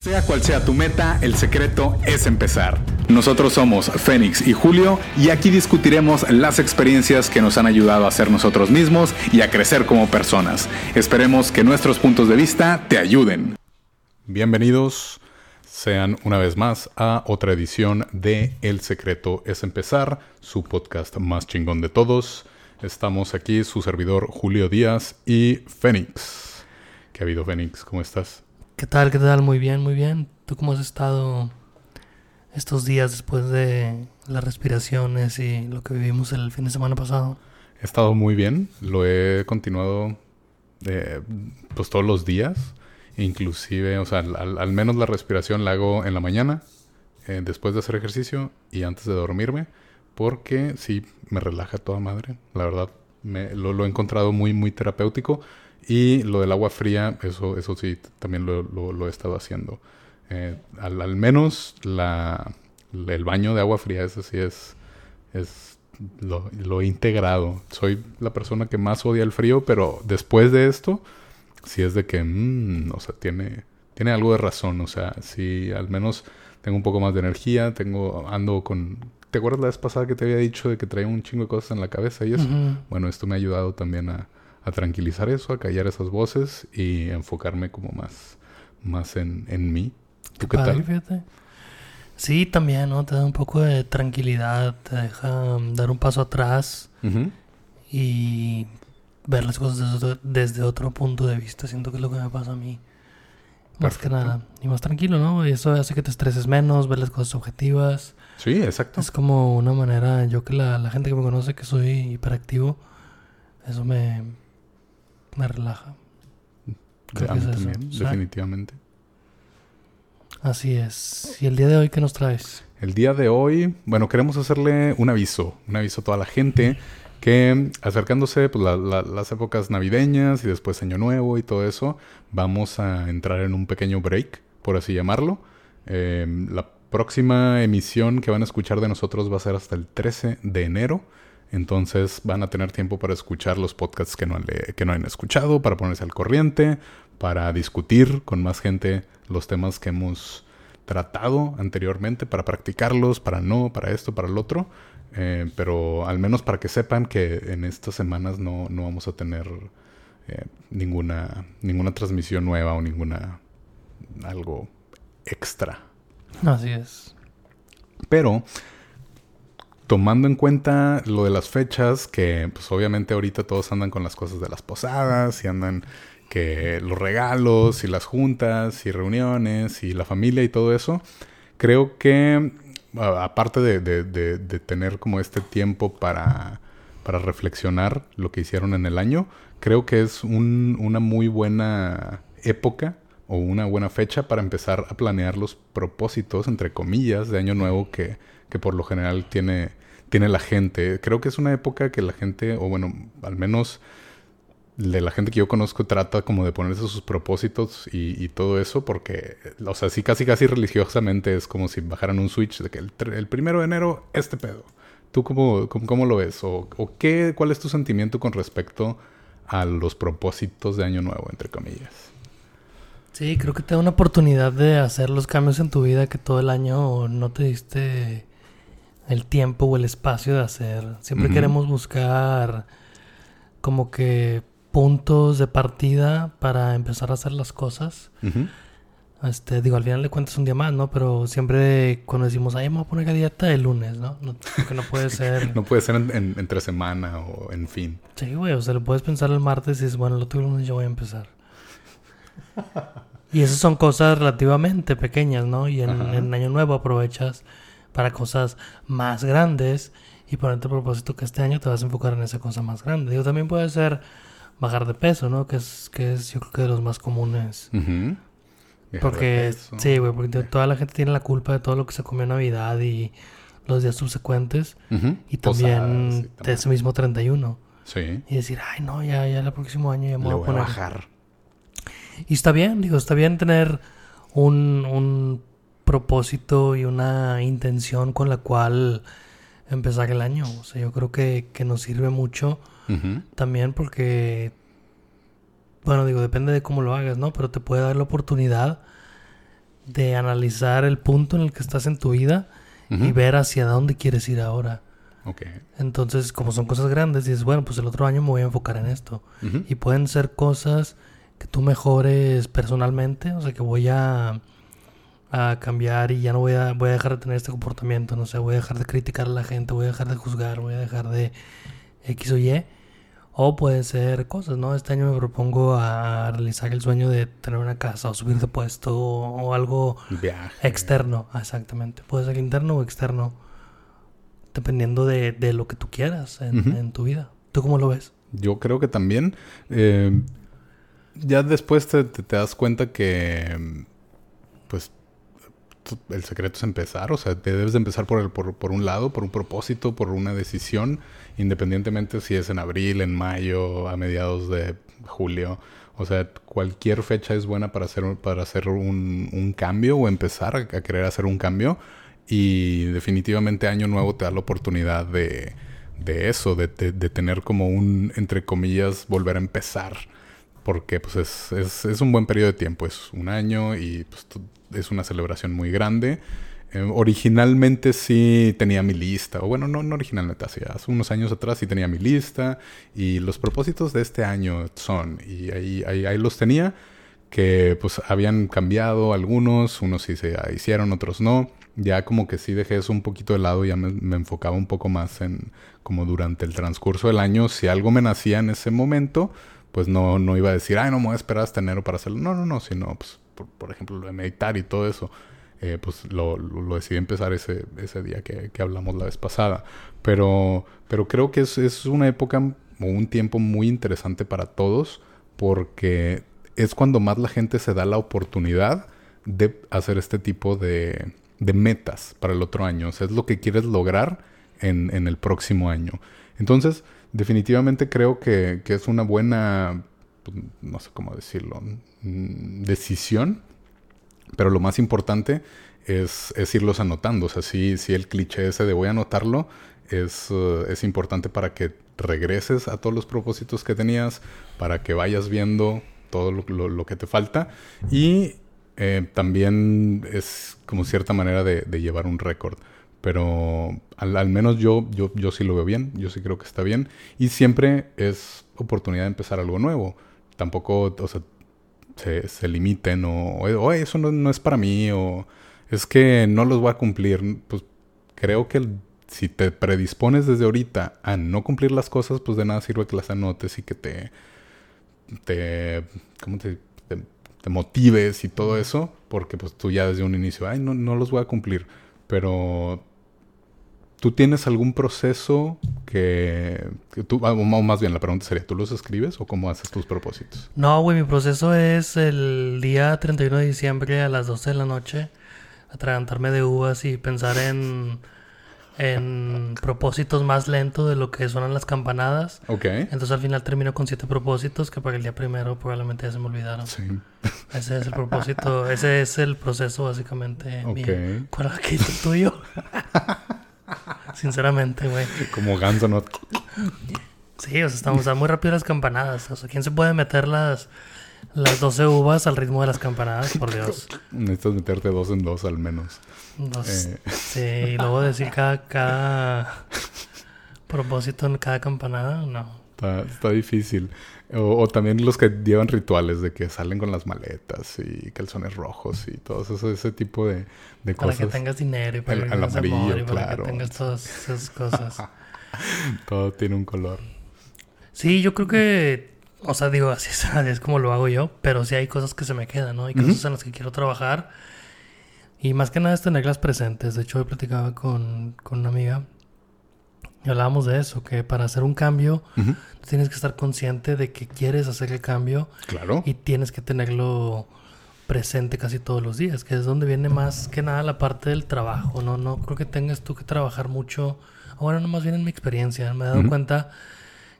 Sea cual sea tu meta, el secreto es empezar. Nosotros somos Fénix y Julio y aquí discutiremos las experiencias que nos han ayudado a ser nosotros mismos y a crecer como personas. Esperemos que nuestros puntos de vista te ayuden. Bienvenidos sean una vez más a otra edición de El secreto es empezar, su podcast más chingón de todos. Estamos aquí su servidor Julio Díaz y Fénix. ¿Qué ha habido Fénix? ¿Cómo estás? ¿Qué tal? ¿Qué tal? Muy bien, muy bien. ¿Tú cómo has estado estos días después de las respiraciones y lo que vivimos el fin de semana pasado? He estado muy bien. Lo he continuado eh, pues todos los días. Inclusive, o sea, al, menos la respiración la hago en la mañana, eh, después de hacer ejercicio y antes de dormirme. Porque sí, me relaja toda madre. La verdad, me, lo, lo he encontrado muy, muy terapéutico. Y lo del agua fría, eso, eso sí, también lo, lo, he estado haciendo. Eh, al, al, menos la, el baño de agua fría, eso sí es, es lo, lo, he integrado. Soy la persona que más odia el frío, pero después de esto, sí es de que, mmm, o sea, tiene, tiene algo de razón. O sea, sí, al menos tengo un poco más de energía, tengo, ando con... ¿Te acuerdas la vez pasada que te había dicho de que traía un chingo de cosas en la cabeza y eso? Bueno, esto me ha ayudado también a, a tranquilizar eso, a callar esas voces y enfocarme como más, más en, en mí. ¿Tú qué, tal? Fíjate. Sí, también, ¿no? Te da un poco de tranquilidad, te deja um, dar un paso atrás y ver las cosas desde, otro punto de vista. Siento que es lo que me pasa a mí. Más que nada. Y más tranquilo, ¿no? Y eso hace que te estreses menos, ver las cosas objetivas. Sí, exacto. Es como una manera, yo que la, la gente que me conoce que soy hiperactivo, eso me, me relaja. también, definitivamente. Así es. ¿Y el día de hoy qué nos traes? El día de hoy, bueno, queremos hacerle un aviso, un aviso a toda la gente que acercándose pues, las épocas navideñas y después Año Nuevo y todo eso, vamos a entrar en un pequeño break, por así llamarlo. Em, la próxima emisión que van a escuchar de nosotros va a ser hasta el 13 de enero. Entonces van a tener tiempo para escuchar los podcasts que no, han, que no han escuchado, para ponerse al corriente, para discutir con más gente los temas que hemos tratado anteriormente, para practicarlos, para no, para esto, para el otro. Eh, pero al menos para que sepan que en estas semanas no, no vamos a tener eh, ninguna, ninguna transmisión nueva o ninguna algo extra. Así es. Pero tomando en cuenta lo de las fechas, que pues obviamente ahorita todos andan con las cosas de las posadas y andan que los regalos y las juntas y reuniones y la familia y todo eso, creo que aparte de, tener como este tiempo para, para, reflexionar lo que hicieron en el año, creo que es una muy buena época o una buena fecha para empezar a planear los propósitos, entre comillas, de año nuevo que, que por lo general tiene tiene la gente. Creo que es una época que la gente, o bueno, al menos de la gente que yo conozco trata como de ponerse sus propósitos y, todo eso, porque, o sea, sí, casi, casi religiosamente es como si bajaran un switch de que el, primero de enero, este pedo. ¿Tú cómo, cómo, lo ves? ¿O, o qué, cuál es tu sentimiento con respecto a los propósitos de Año Nuevo, entre comillas? Sí, creo que te da una oportunidad de hacer los cambios en tu vida que todo el año no te diste el tiempo o el espacio de hacer. Siempre queremos buscar como que puntos de partida para empezar a hacer las cosas. Este, digo, al final de cuentas un día más, ¿no? Pero siempre cuando decimos, ay, me voy a poner a dieta el lunes, ¿no? no porque no puede ser... no puede ser entre semana o en fin. Sí, güey, o sea, lo puedes pensar el martes y dices, bueno, el otro lunes yo voy a empezar. y esas son cosas relativamente pequeñas, ¿no? Y en, en Año Nuevo aprovechas para cosas más grandes y ponerte a propósito que este año te vas a enfocar en esa cosa más grande. Digo, también puede ser bajar de peso, ¿no? Que es, que es yo creo que de los más comunes. Porque, sí, güey, porque toda la gente tiene la culpa de todo lo que se comió en Navidad y los días subsecuentes. Y también de ese mismo 31. Sí. Y decir, ay, no, ya, ya el próximo año ya me voy, a poner. bajar. Y está bien, digo, está bien tener un, un propósito y una intención con la cual empezar el año. O sea, yo creo que, nos sirve mucho también porque, bueno, digo, depende de cómo lo hagas, ¿no? Pero te puede dar la oportunidad de analizar el punto en el que estás en tu vida y ver hacia dónde quieres ir ahora. Okay. Entonces, como son cosas grandes, dices, bueno, pues el otro año me voy a enfocar en esto. Y pueden ser cosas que tú mejores personalmente, o sea, que voy a, a cambiar y ya no voy a, voy a dejar de tener este comportamiento, no sé, voy a dejar de criticar a la gente, voy a dejar de juzgar, voy a dejar de X o Y. O pueden ser cosas, ¿no? Este año me propongo a realizar el sueño de tener una casa o subir de puesto o, algo externo. Exactamente. Puede ser interno o externo. Dependiendo de, de lo que tú quieras en, tu vida. ¿Tú cómo lo ves? Yo creo que también. Eh, ya después te, te, das cuenta que. Pues el secreto es empezar, o sea, te debes de empezar por, el, por, por, un lado, por un propósito, por una decisión, independientemente si es en abril, en mayo, a mediados de julio. O sea, cualquier fecha es buena para hacer, para hacer un, un cambio o empezar a, querer hacer un cambio. Y definitivamente Año Nuevo te da la oportunidad de, de eso, de, de, tener como un, entre comillas, volver a empezar. Porque pues es, es, es un buen periodo de tiempo, es un año y pues es una celebración muy grande. Eh, originalmente sí tenía mi lista, o bueno, no, no originalmente, hace, hace unos años atrás sí tenía mi lista y los propósitos de este año son, y ahí, ahí, los tenía, que pues habían cambiado algunos, unos sí se hicieron, otros no. Ya como que sí dejé eso un poquito de lado, ya me, me enfocaba un poco más en como durante el transcurso del año, si algo me nacía en ese momento, pues no, no iba a decir, ay, no me voy a esperar hasta enero para hacerlo. No, no, no, sino pues por, ejemplo, lo de meditar y todo eso, eh, pues lo, decidí empezar ese, ese día que, que, hablamos la vez pasada. Pero, pero creo que es, es una época o un tiempo muy interesante para todos porque es cuando más la gente se da la oportunidad de hacer este tipo de, de metas para el otro año. O sea, es lo que quieres lograr en, en el próximo año. Entonces, definitivamente creo que, que es una buena pues, no sé cómo decirlo, mm, decisión, pero lo más importante es, irlos anotando. O sea, sí, el cliché ese de voy a anotarlo es, uh, es importante para que regreses a todos los propósitos que tenías, para que vayas viendo todo lo, que te falta y eh, también es como cierta manera de, llevar un récord. Pero al, menos yo, yo, yo sí lo veo bien, yo sí creo que está bien. Y siempre es oportunidad de empezar algo nuevo tampoco, o sea, se, limiten o, eso no, es para mí o es que no los voy a cumplir. Pues creo que si te predispones desde ahorita a no cumplir las cosas, pues de nada sirve que las anotes y que te, te, ¿cómo te, te, motives y todo eso, porque pues tú ya desde un inicio, ay, no, no los voy a cumplir. Pero ¿Tú tienes algún proceso que, tú, o más bien la pregunta sería, ¿tú los escribes o cómo haces tus propósitos? No, güey, mi proceso es el día 31 de diciembre a las 12 de la noche, atragantarme de uvas y pensar en, en propósitos más lentos de lo que suenan las campanadas. Ok. Entonces al final termino con siete propósitos que para el día primero probablemente ya se me olvidaron. Sí. Ese es el propósito, ese es el proceso básicamente okay. mío. ¿Cuál es el tuyo? Sinceramente, güey. Como ganso, ¿no? Sí, o sea, estamos muy rápido las campanadas. O sea, ¿quién se puede meter las, las 12 uvas al ritmo de las campanadas? Por Dios. Necesitas meterte dos en dos al menos. Dos. Eh. Sí, y luego decir cada, cada propósito en cada campanada, no. Está, está difícil. O, también los que llevan rituales de que salen con las maletas y calzones rojos y todo eso, ese tipo de, de para cosas. Para que tengas dinero y para, que, tengas amor y para que tengas todas esas cosas. todo tiene un color. Sí, yo creo que, o sea, digo, así es, es, como lo hago yo, pero sí hay cosas que se me quedan, ¿no? Hay cosas en las que quiero trabajar. Y más que nada es tenerlas presentes. De hecho, hoy platicaba con, con una amiga y hablábamos de eso, que para hacer un cambio tienes que estar consciente de que quieres hacer el cambio. Claro. Y tienes que tenerlo presente casi todos los días, que es donde viene más que nada la parte del trabajo. No, no creo que tengas tú que trabajar mucho. Ahora, no más bien en mi experiencia, me he dado cuenta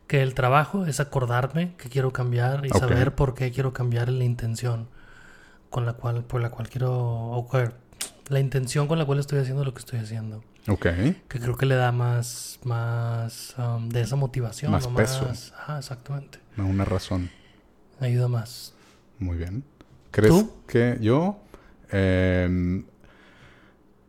que el trabajo es acordarme que quiero cambiar y saber por qué quiero cambiar la intención con la cual, por la cual quiero, la intención con la cual estoy haciendo lo que estoy haciendo. Ok. Que creo que le da más, más um, de esa motivación. Más peso. Ajá, exactamente. Una razón. Ayuda más. Muy bien. ¿Crees que yo? Eh,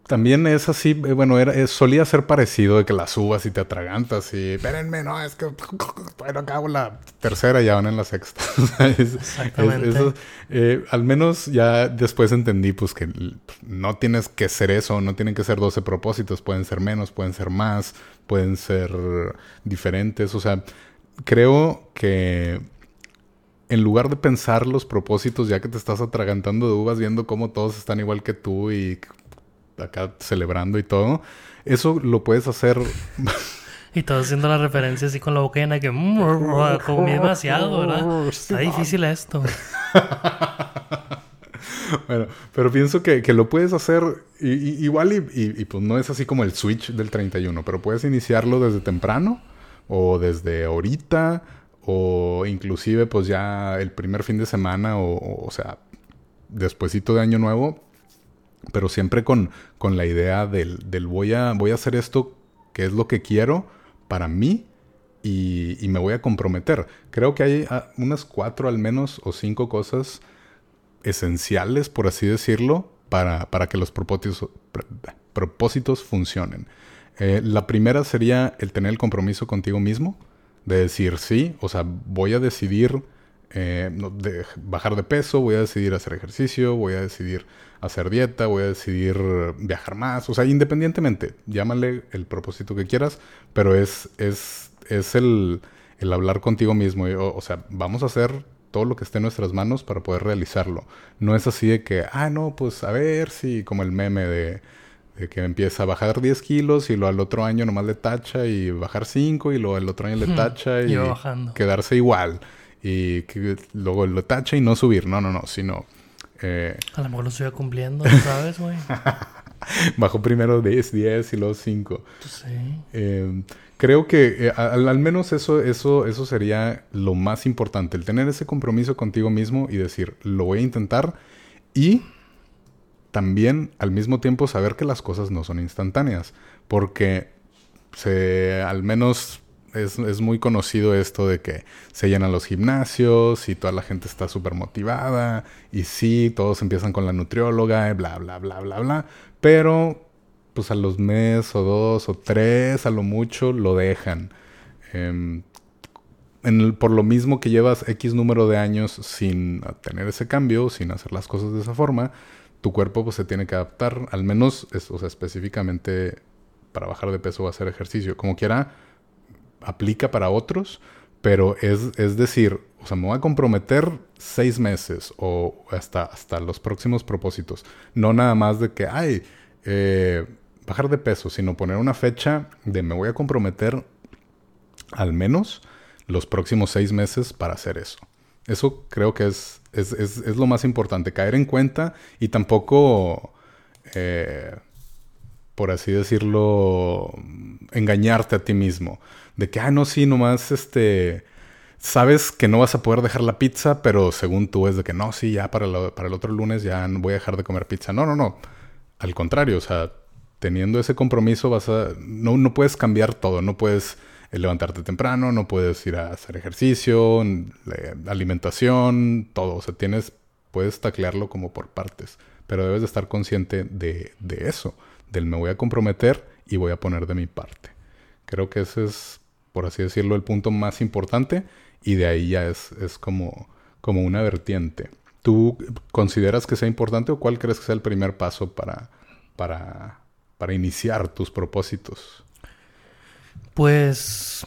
también es así, eh, bueno, era, solía ser parecido de que las subas y te atragantas y, espérenme, no, es que, bueno, acabo la tercera y ya van en la sexta. Exactamente. Eh, al menos ya después entendí, pues, que no tienes que ser eso, no tienen que ser 12 propósitos, pueden ser menos, pueden ser más, pueden ser diferentes, o sea, creo que en lugar de pensar los propósitos, ya que te estás atragantando de uvas, viendo cómo todos están igual que tú y acá celebrando y todo. Eso lo puedes hacer. y todo haciendo la referencia así con la boca llena que mm, comí demasiado, ¿verdad? Está difícil esto. bueno, pero pienso que, lo puedes hacer igual y, pues no es así como el switch del 31, pero puedes iniciarlo desde temprano o desde ahorita o inclusive pues ya el primer fin de semana o, o sea, despuesito de año nuevo pero siempre con, con la idea del, del, voy, a, voy a hacer esto que es lo que quiero para mí y, y, me voy a comprometer. Creo que hay ah, unas cuatro al menos o cinco cosas esenciales, por así decirlo, para, para que los propósitos, propósitos funcionen. Eh, la primera sería el tener el compromiso contigo mismo, de decir sí, o sea, voy a decidir eh, bajar de peso, voy a decidir hacer ejercicio, voy a decidir hacer dieta, voy a decidir viajar más, o sea, independientemente, llámale el propósito que quieras, pero es, es, es el, el hablar contigo mismo, o, sea, vamos a hacer todo lo que esté en nuestras manos para poder realizarlo. No es así de que, ah, no, pues a ver si, como el meme de, que empieza a bajar 10 kilos y lo al otro año nomás le tacha y bajar 5 y luego al otro año le tacha y, quedarse igual y que luego lo tacha y no subir, no, no, no, sino eh, a lo mejor lo estoy cumpliendo, ¿sabes, güey? Bajo primero 10, 10 y luego 5. Sí. Eh, creo que eh, al, menos eso, eso, eso sería lo más importante, el tener ese compromiso contigo mismo y decir, lo voy a intentar y también al mismo tiempo saber que las cosas no son instantáneas, porque se, al menos es, muy conocido esto de que se llenan los gimnasios y toda la gente está súper motivada y sí, todos empiezan con la nutrióloga y bla, bla, bla, bla, bla, pero pues a los meses o dos o tres a lo mucho lo dejan. Em, por lo mismo que llevas X número de años sin tener ese cambio, sin hacer las cosas de esa forma, tu cuerpo pues se tiene que adaptar, al menos, o sea, específicamente para bajar de peso o hacer ejercicio. Como quiera, aplica para otros, pero es, es decir, o sea, me voy a comprometer seis meses o hasta, hasta los próximos propósitos. No nada más de que, ay, eh, bajar de peso, sino poner una fecha de me voy a comprometer al menos los próximos seis meses para hacer eso. Eso creo que es, es, es, lo más importante, caer en cuenta y tampoco, eh, por así decirlo, engañarte a ti mismo de que, ah, no, sí, nomás este. Sabes que no vas a poder dejar la pizza, pero según tú es de que no, sí, ya para, para el otro lunes ya no voy a dejar de comer pizza. No, no, no. Al contrario, o sea, teniendo ese compromiso vas a. No, no puedes cambiar todo, no puedes eh, levantarte temprano, no puedes ir a hacer ejercicio, alimentación, todo. O sea, tienes, puedes taclearlo como por partes, pero debes de estar consciente de, de eso, del me voy a comprometer y voy a poner de mi parte. Creo que ese es por así decirlo, el punto más importante y de ahí ya es, es como, como una vertiente. ¿Tú consideras que sea importante o cuál crees que sea el primer paso para, para, para iniciar tus propósitos? Pues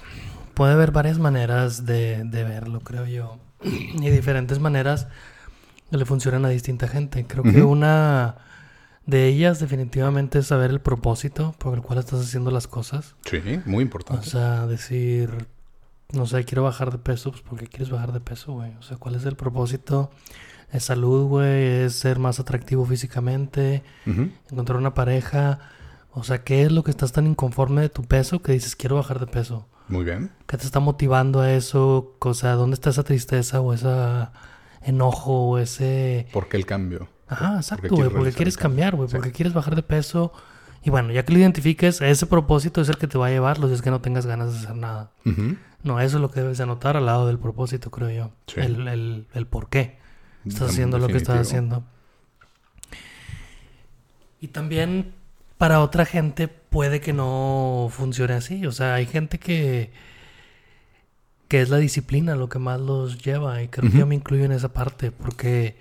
puede haber varias maneras de, de verlo, creo yo. Y diferentes maneras que le funcionan a distinta gente. Creo que una de ellas definitivamente es saber el propósito por el cual estás haciendo las cosas. Sí, muy importante. O sea, decir, no sé, quiero bajar de peso, pues ¿por qué quieres bajar de peso, güey? O sea, ¿cuál es el propósito? Es salud, güey, es ser más atractivo físicamente, encontrar una pareja. O sea, ¿qué es lo que estás tan inconforme de tu peso que dices quiero bajar de peso? Muy bien. ¿Qué te está motivando a eso? O sea, ¿dónde está esa tristeza o ese enojo o ese... ¿Por qué el cambio? Ajá, exacto, güey. Porque quieres cambiar, güey. Porque quieres bajar de peso. Y bueno, ya que lo identifiques, ese propósito es el que te va a llevar los días que no tengas ganas de hacer nada. No, eso es lo que debes de anotar al lado del propósito, creo yo. El, el, el, por qué estás haciendo lo que estás haciendo. Y también para otra gente puede que no funcione así. O sea, hay gente que, que es la disciplina lo que más los lleva. Y creo que yo me incluyo en esa parte. Porque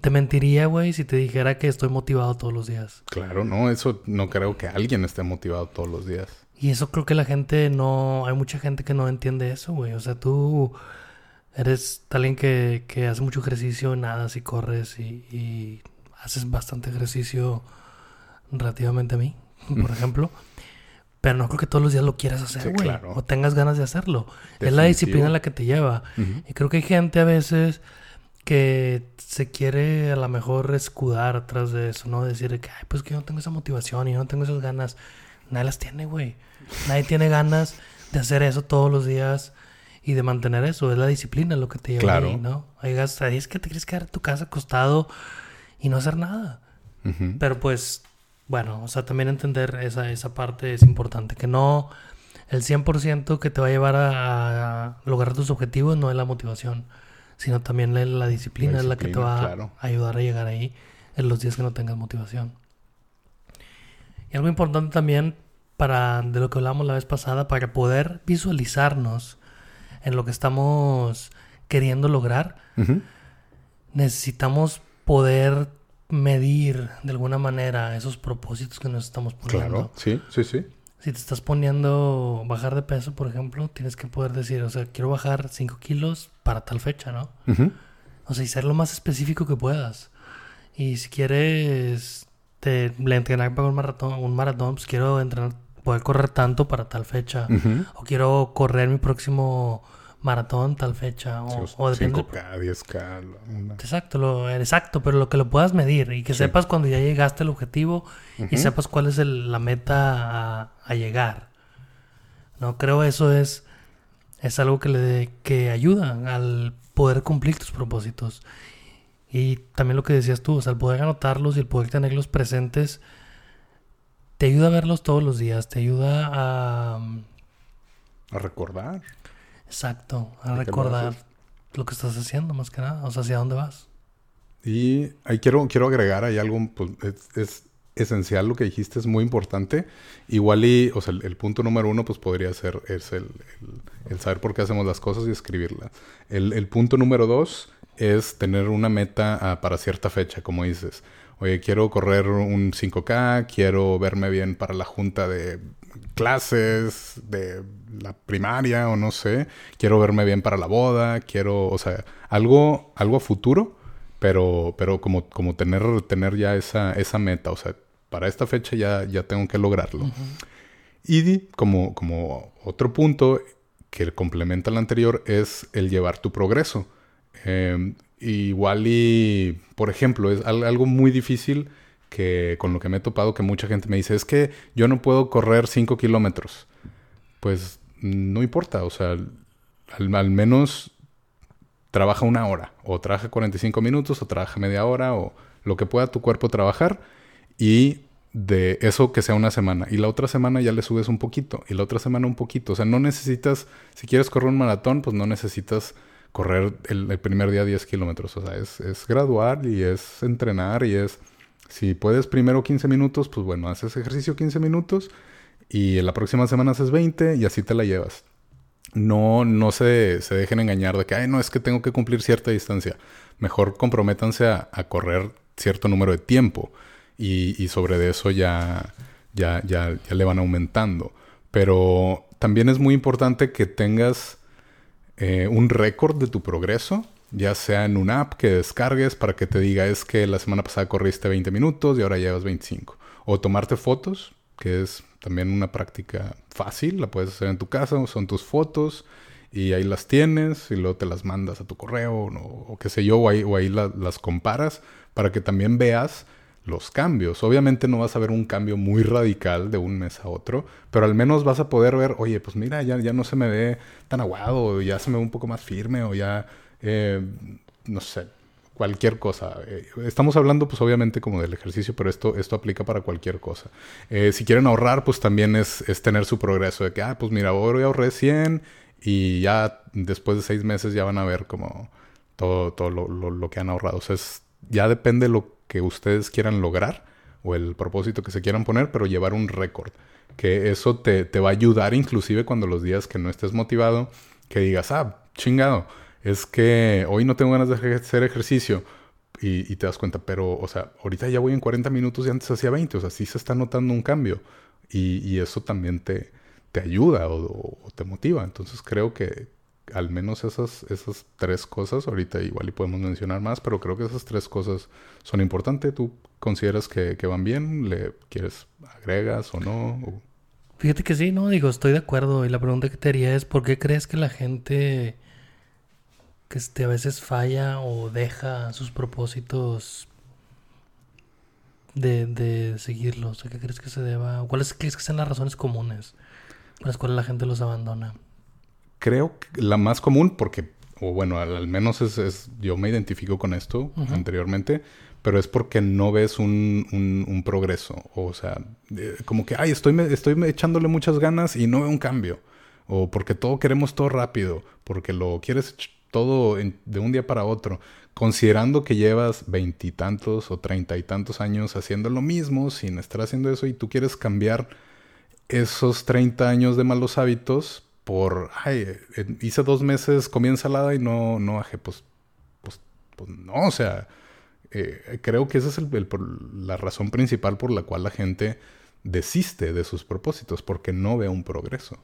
te mentiría, güey, si te dijera que estoy motivado todos los días. Claro, no, eso no creo que alguien esté motivado todos los días. Y eso creo que la gente no... Hay mucha gente que no entiende eso, güey. O sea, tú eres alguien que, que hace mucho ejercicio, nadas y corres y, y haces bastante ejercicio relativamente a mí, por ejemplo. Pero no creo que todos los días lo quieras hacer, güey. O tengas ganas de hacerlo. Es la disciplina la que te lleva. Y creo que hay gente a veces que se quiere a lo mejor escudar atrás de eso, ¿no? Decir que, ay, pues que yo no tengo esa motivación y yo no tengo esas ganas. Nadie las tiene, güey. Nadie tiene ganas de hacer eso todos los días y de mantener eso. Es la disciplina lo que te lleva claro. ahí, ¿no? Hay es que te quieres quedar en tu casa acostado y no hacer nada. Pero pues bueno, o sea, también entender esa, esa parte es importante. Que no, el 100% que te va a llevar a, lograr tus objetivos no es la motivación, sino también la, disciplina, es la que te va a ayudar a llegar ahí en los días que no tengas motivación. Y algo importante también para, de lo que hablamos la vez pasada, para poder visualizarnos en lo que estamos queriendo lograr, necesitamos poder medir de alguna manera esos propósitos que nos estamos poniendo. Claro, sí, sí, sí. Si te estás poniendo bajar de peso, por ejemplo, tienes que poder decir, o sea, quiero bajar 5 kilos para tal fecha, ¿no? O sea, y ser lo más específico que puedas. Y si quieres te, entrenar para un maratón, un maratón, pues quiero entrenar, poder correr tanto para tal fecha. O quiero correr mi próximo maratón tal fecha o, o 5K, 10K. Exacto, lo, exacto, pero lo que lo puedas medir y que sepas cuando ya llegaste al objetivo y sepas cuál es la meta a, llegar. No creo eso es es algo que le que ayuda al poder cumplir tus propósitos. Y también lo que decías tú, o sea, el poder anotarlos y el poder tenerlos presentes te ayuda a verlos todos los días, te ayuda a a recordar. Exacto, a recordar lo que estás haciendo más que nada, o sea, hacia dónde vas. Y ahí quiero, quiero agregar, hay algo, pues, es, esencial lo que dijiste, es muy importante. Igual y, o sea, el, punto número uno, pues podría ser, es el, saber por qué hacemos las cosas y escribirlas. El, punto número dos es tener una meta ah, para cierta fecha, como dices. Oye, quiero correr un 5K, quiero verme bien para la junta de clases de la primaria o no sé, quiero verme bien para la boda, quiero, o sea, algo, algo a futuro, pero, pero como, como tener, tener ya esa, esa meta, o sea, para esta fecha ya, ya tengo que lograrlo. Y como, como otro punto que complementa al anterior es el llevar tu progreso. Em, igual y, por ejemplo, es algo muy difícil que con lo que me he topado que mucha gente me dice es que yo no puedo correr 5 kilómetros. Pues no importa, o sea, al, menos trabaja una hora, o trabaja 45 minutos, o trabaja media hora, o lo que pueda tu cuerpo trabajar, y de eso que sea una semana. Y la otra semana ya le subes un poquito, y la otra semana un poquito. O sea, no necesitas, si quieres correr un maratón, pues no necesitas correr el, primer día 10 kilómetros. O sea, es, es y es entrenar y es si puedes primero 15 minutos, pues bueno, haces ejercicio 15 minutos y la próxima semana haces 20 y así te la llevas. No, no se, se dejen engañar de que, ay, no, es que tengo que cumplir cierta distancia. Mejor comprométanse a, correr cierto número de tiempo y, y sobre eso ya, ya, ya, ya, le van aumentando. Pero también es muy importante que tengas eh, un récord de tu progreso ya sea en una app que descargues para que te diga es que la semana pasada corriste 20 minutos y ahora llevas 25. O tomarte fotos, que es también una práctica fácil, la puedes hacer en tu casa, son tus fotos y ahí las tienes y luego te las mandas a tu correo o, qué sé yo, o ahí, las comparas para que también veas los cambios. Obviamente no vas a ver un cambio muy radical de un mes a otro, pero al menos vas a poder ver, oye, pues mira, ya, ya no se me ve tan aguado, ya se me ve un poco más firme o ya eh, no sé, cualquier cosa. Eh, estamos hablando pues obviamente como del ejercicio, pero esto, esto aplica para cualquier cosa. Eh, si quieren ahorrar, pues también es, es, tener su progreso de que, ah, pues mira, hoy ahorré 100 y ya después de seis meses ya van a ver como todo, todo lo, lo, que han ahorrado. O sea, es, ya depende de lo que ustedes quieran lograr, o el propósito que se quieran poner, pero llevar un récord. Que eso te, te va a ayudar inclusive cuando los días que no estés motivado, que digas, ah, chingado, es que hoy no tengo ganas de hacer ejercicio. Y, te das cuenta, pero, o sea, ahorita ya voy en 40 minutos y antes hacía 20, o sea, sí se está notando un cambio. Y, eso también te, te ayuda o, te motiva. Entonces creo que al menos esas, esas tres cosas, ahorita igual y podemos mencionar más, pero creo que esas tres cosas son importantes. ¿Tú consideras que, van bien? ¿Le quieres agregas o no? Fíjate que sí, no, digo, estoy de acuerdo. Y la pregunta que te haría es, ¿por qué crees que la gente que este, a veces falla o deja sus propósitos de, de seguirlos? ¿A qué crees que se deba? ¿Cuáles crees que sean las razones comunes por las cuales la gente los abandona? Creo que la más común, porque, o bueno, al, menos es, yo me identifico con esto anteriormente, pero es porque no ves un, un, progreso. O sea, como que, ay, estoy, estoy echándole muchas ganas y no veo un cambio. O porque todo queremos todo rápido, porque lo quieres todo de un día para otro, considerando que llevas veintitantos o treinta y tantos años haciendo lo mismo sin estar haciendo eso y tú quieres cambiar esos 30 años de malos hábitos por, ay, hice dos meses comí ensalada y no, no bajé, pues, pues, pues no, o sea, eh, creo que esa es el, la razón principal por la cual la gente desiste de sus propósitos, porque no ve un progreso.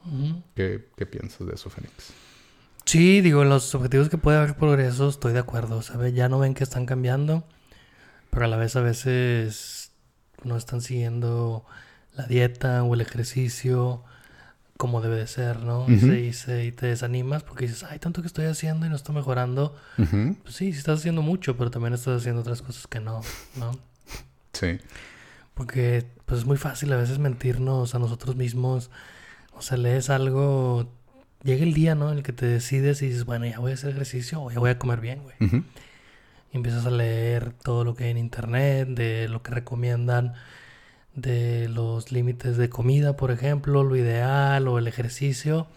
¿Qué, ¿Qué piensas de eso, Fénix? Sí, digo, los objetivos que puede haber progreso, estoy de acuerdo, ¿sabes? Ya no ven que están cambiando, pero a la vez a veces no están siguiendo la dieta o el ejercicio como debe de ser, ¿no? y, se, y, te desanimas porque dices, ay, tanto que estoy haciendo y no estoy mejorando. Pues sí, sí estás haciendo mucho, pero también estás haciendo otras cosas que no, ¿no? Sí. Porque pues es muy fácil a veces mentirnos a nosotros mismos. O sea, lees algo, llega el día, ¿no? En el que te decides y dices, bueno, ya voy a hacer ejercicio o ya voy a comer bien, güey. Y empiezas a leer todo lo que hay en internet, de lo que recomiendan, de los límites de comida, por ejemplo, lo ideal o el ejercicio.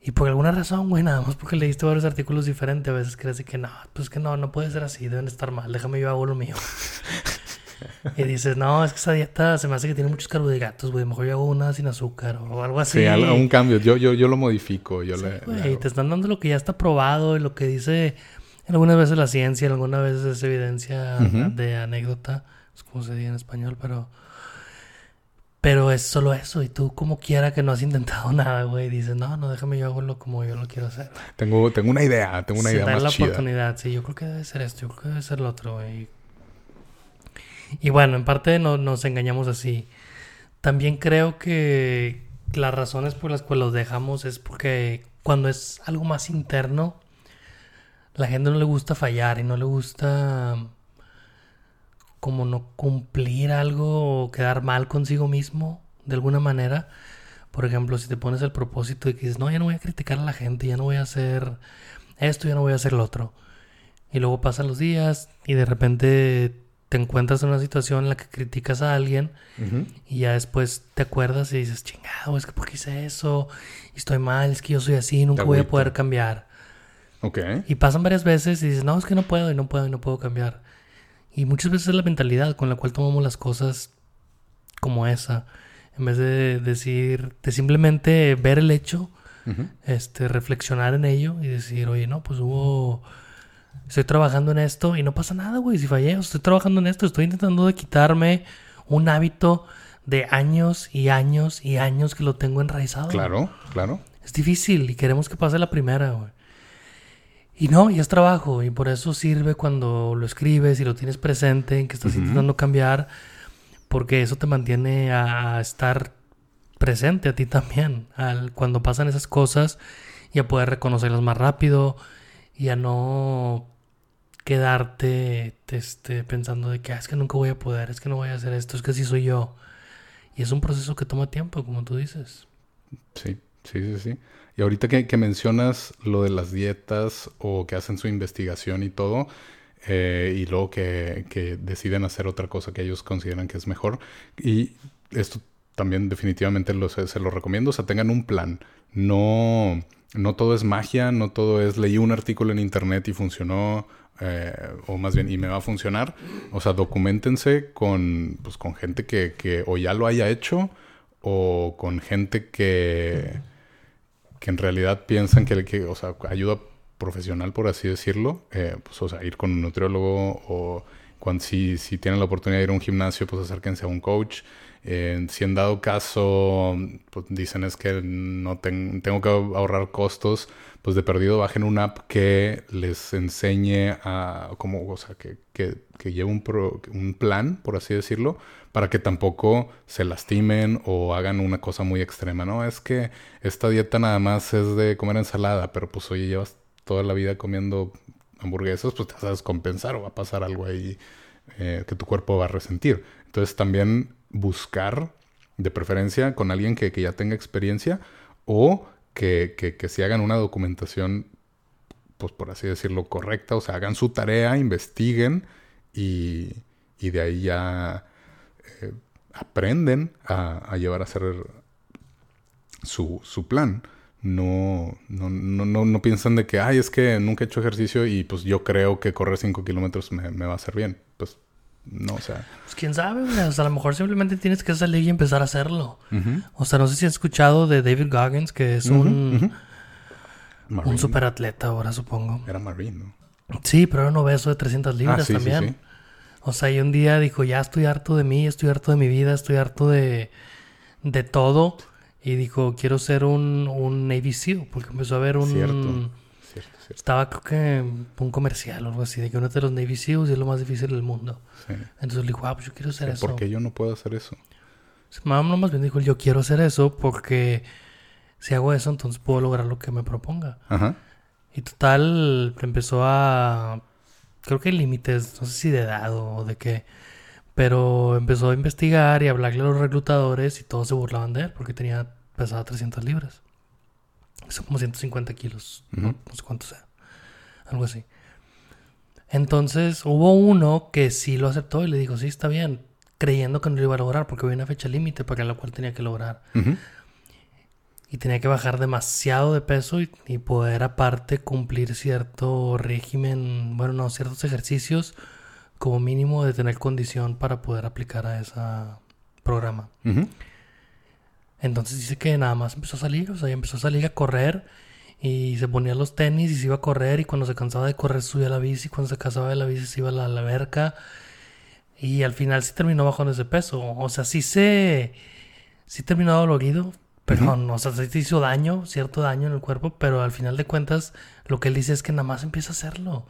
Y por alguna razón, güey, nada más porque leíste varios artículos diferentes, a veces crees que no, pues que no, no puede ser así, deben estar mal, déjame yo hago lo mío. Y dices, no, es que esa dieta se me hace que tiene muchos carbohidratos, güey. Mejor yo hago una sin azúcar o algo así. Sí, un cambio. Yo, yo, yo lo modifico. Yo le, güey, te están dando lo que ya está probado y lo que dice algunas veces la ciencia, algunas veces es evidencia de anécdota. Es como se dice en español, pero... Pero es solo eso. Y tú, como quiera que no has intentado nada, güey, dices, no, no, déjame yo hago lo como yo lo quiero hacer. Tengo, tengo una idea, tengo una idea más la oportunidad. Sí, yo creo que debe ser esto, yo creo que debe ser lo otro, güey. Y bueno, en parte no, nos engañamos así. También creo que las razones por las cuales los dejamos es porque cuando es algo más interno, la gente no le gusta fallar y no le gusta como no cumplir algo o quedar mal consigo mismo de alguna manera. Por ejemplo, si te pones el propósito y dices, no, ya no voy a criticar a la gente, ya no voy a hacer esto, ya no voy a hacer lo otro. Y luego pasan los días y de repente te encuentras en una situación en la que criticas a alguien y ya después te acuerdas y dices, chingado, es que ¿por qué hice eso? estoy mal, es que yo soy así, nunca voy a poder cambiar. Ok. Y pasan varias veces y dices, no, es que no puedo y no puedo y no puedo cambiar. Y muchas veces es la mentalidad con la cual tomamos las cosas como esa. En vez de decir, de simplemente ver el hecho, este, reflexionar en ello y decir, oye, no, pues hubo estoy trabajando en esto y no pasa nada, güey, si fallé, estoy trabajando en esto, estoy intentando de quitarme un hábito de años y años y años que lo tengo enraizado. Claro, claro. Es difícil y queremos que pase la primera, güey. Y no, y es trabajo, y por eso sirve cuando lo escribes y lo tienes presente, en que estás intentando cambiar, porque eso te mantiene a estar presente a ti también, al, cuando pasan esas cosas y a poder reconocerlas más rápido y a no quedarte este, pensando de que ah, es que nunca voy a poder, es que no voy a hacer esto, es que así soy yo. Y es un proceso que toma tiempo, como tú dices. Sí, sí, sí, sí. Y ahorita que, mencionas lo de las dietas o que hacen su investigación y todo, eh, y luego que, que, deciden hacer otra cosa que ellos consideran que es mejor, y esto también definitivamente lo, se lo recomiendo, o sea, tengan un plan. No, no todo es magia, no todo es leí un artículo en internet y funcionó, eh, o más bien, y me va a funcionar. O sea, documentense con, pues, con gente que, que o ya lo haya hecho o con gente que, que en realidad piensan que, que, o sea, ayuda profesional, por así decirlo. Eh, pues, o sea, ir con un nutriólogo o cuando, si, si tienen la oportunidad de ir a un gimnasio, pues acérquense a un coach. Eh, si en dado caso pues dicen es que no tengo que ahorrar costos, pues de perdido bajen una app que les enseñe a, como, o sea, que, que, lleve un, un plan, por así decirlo, para que tampoco se lastimen o hagan una cosa muy extrema, ¿no? Es que esta dieta nada más es de comer ensalada, pero pues oye, llevas toda la vida comiendo hamburguesas, pues te vas a descompensar o va a pasar algo ahí eh, que tu cuerpo va a resentir. Entonces también buscar, de preferencia, con alguien que, ya tenga experiencia o que, si hagan una documentación, pues por así decirlo, correcta, o sea, hagan su tarea, investiguen y, de ahí ya eh, aprenden a, llevar a hacer su plan. No, no, no, no, piensan de que, ay, es que nunca he hecho ejercicio y pues yo creo que correr 5 kilómetros me, me, va a hacer bien. Pues no, o sea. Pues quién sabe, o sea, a lo mejor simplemente tienes que salir y empezar a hacerlo. O sea, no sé si has escuchado de David Goggins, que es un, un superatleta ahora, supongo. Era Marine, ¿no? Sí, pero era un obeso de 300 libras ah, sí, también. Sí, sí. O sea, y un día dijo, ya estoy harto de mí, estoy harto de mi vida, estoy harto de, de todo. Y dijo, quiero ser un, un Navy SEAL, porque empezó a ver un... Cierto. Cierto, cierto. Estaba creo que un comercial o algo así, de que uno de los Navy SEALs es lo más difícil del mundo. Sí. Entonces le dijo, ah, pues yo quiero hacer Sí, eso. ¿Por qué yo no puedo hacer eso? Mamá más bien dijo, yo quiero hacer eso porque si hago eso, entonces puedo lograr lo que me proponga. Ajá. Y total, empezó a... Creo que hay límites, no sé si de edad o de qué. Pero empezó a investigar y a hablarle a los reclutadores y todos se burlaban de él porque tenía pesaba 300 libras. Son como 150 kilos, no, no sé cuánto sea. Algo así. Entonces hubo uno que sí lo aceptó y le dijo, sí, está bien, creyendo que no lo iba a lograr porque había una fecha límite para la cual tenía que lograr. Y tenía que bajar demasiado de peso y, y poder aparte cumplir cierto régimen, bueno, no, ciertos ejercicios como mínimo de tener condición para poder aplicar a ese programa. Entonces dice que nada más empezó a salir, o sea, empezó a salir a correr y se ponía los tenis y se iba a correr y cuando se cansaba de correr subía a la bici, cuando se cansaba de la bici se iba a la, a la alberca y al final sí terminó bajando ese peso, o sea, sí se, sí terminó dolorido, pero no, o sea, te hizo daño, cierto daño en el cuerpo, pero al final de cuentas lo que él dice es que nada más empieza a hacerlo.